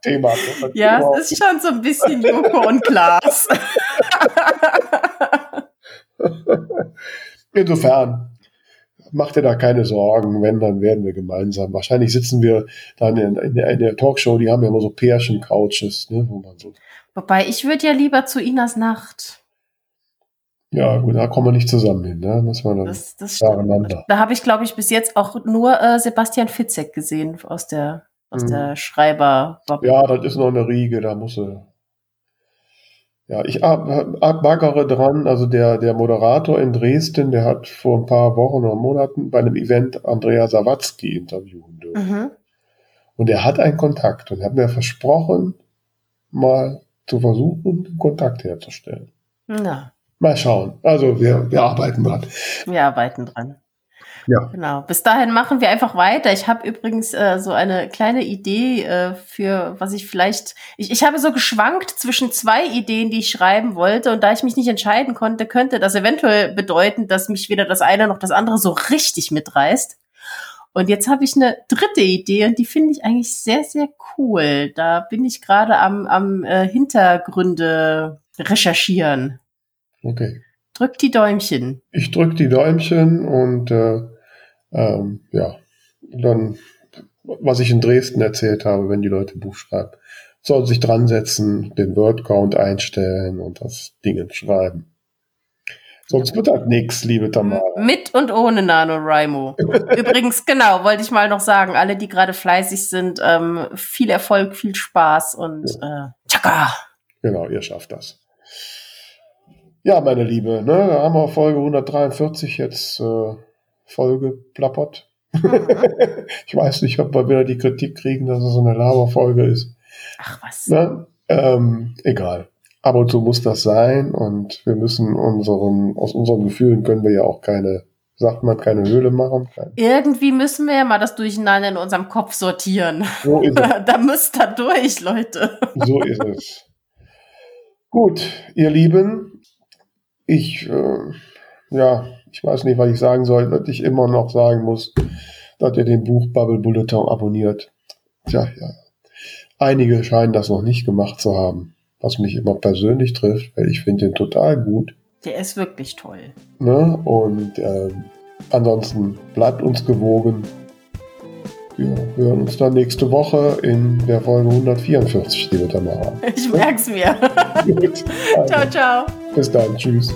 Thema hat. Ja, es ist schon so ein bisschen Joko und Klaas. Insofern, mach dir da keine Sorgen, wenn, dann werden wir gemeinsam. Wahrscheinlich sitzen wir dann in, in, der, in der Talkshow, die haben ja immer so Pärchen-Couches, ne, wo man so. Wobei, ich würde ja lieber zu Inas Nacht. Ja, gut, da kommen wir nicht zusammen hin, ne? Muss man dann das, das nacheinander. Da habe ich, glaube ich, bis jetzt auch nur äh, Sebastian Fitzek gesehen aus der, aus mhm. der Schreiber. -Bubble. Ja, das ist noch eine Riege, da muss er. Ja, ich baggere dran, also der, der Moderator in Dresden, der hat vor ein paar Wochen oder Monaten bei einem Event Andrea Sawatzki interviewen dürfen. Mhm. Und er hat einen Kontakt und hat mir versprochen, mal zu versuchen, Kontakt herzustellen. Na. Mal schauen. Also wir, wir arbeiten dran. Wir arbeiten dran. Ja. Genau. Bis dahin machen wir einfach weiter. Ich habe übrigens äh, so eine kleine Idee äh, für, was ich vielleicht. Ich, ich habe so geschwankt zwischen zwei Ideen, die ich schreiben wollte. Und da ich mich nicht entscheiden konnte, könnte das eventuell bedeuten, dass mich weder das eine noch das andere so richtig mitreißt. Und jetzt habe ich eine dritte Idee und die finde ich eigentlich sehr, sehr cool. Da bin ich gerade am, am äh, Hintergründe recherchieren. Okay. Drück die Däumchen. Ich drück die Däumchen und äh, ähm, ja, dann, was ich in Dresden erzählt habe, wenn die Leute ein Buch schreiben, sollen sich dran setzen, den Wordcount einstellen und das Ding schreiben. Sonst wird halt nichts, liebe Tamara. Mit und ohne NaNoWriMo. Übrigens, genau, wollte ich mal noch sagen, alle, die gerade fleißig sind, ähm, viel Erfolg, viel Spaß und äh, tschakka. Genau, ihr schafft das. Ja, meine Liebe, ne, da haben wir Folge 143 jetzt äh, Folge plappert. ich weiß nicht, ob wir wieder die Kritik kriegen, dass es so eine Laberfolge ist. Ach was. Ne? Ähm, egal. Ab und zu muss das sein und wir müssen unseren, aus unseren Gefühlen können wir ja auch keine, sagt man, keine Höhle machen. Keine. Irgendwie müssen wir ja mal das Durcheinander in unserem Kopf sortieren. So ist es. da müsst ihr durch, Leute. So ist es. Gut, ihr Lieben, ich, äh, ja, ich weiß nicht, was ich sagen soll, dass ich immer noch sagen muss, dass ihr den Buch Bubble Bulletin abonniert. Tja, ja. Einige scheinen das noch nicht gemacht zu haben, was mich immer persönlich trifft, weil ich finde den total gut. Der ist wirklich toll. Ne? Und ähm, ansonsten bleibt uns gewogen. Wir hören uns dann nächste Woche in der Folge 144, liebe Tamara. Ich merk's mir. Gut, also, ciao, ciao. bis dann. Tschüss.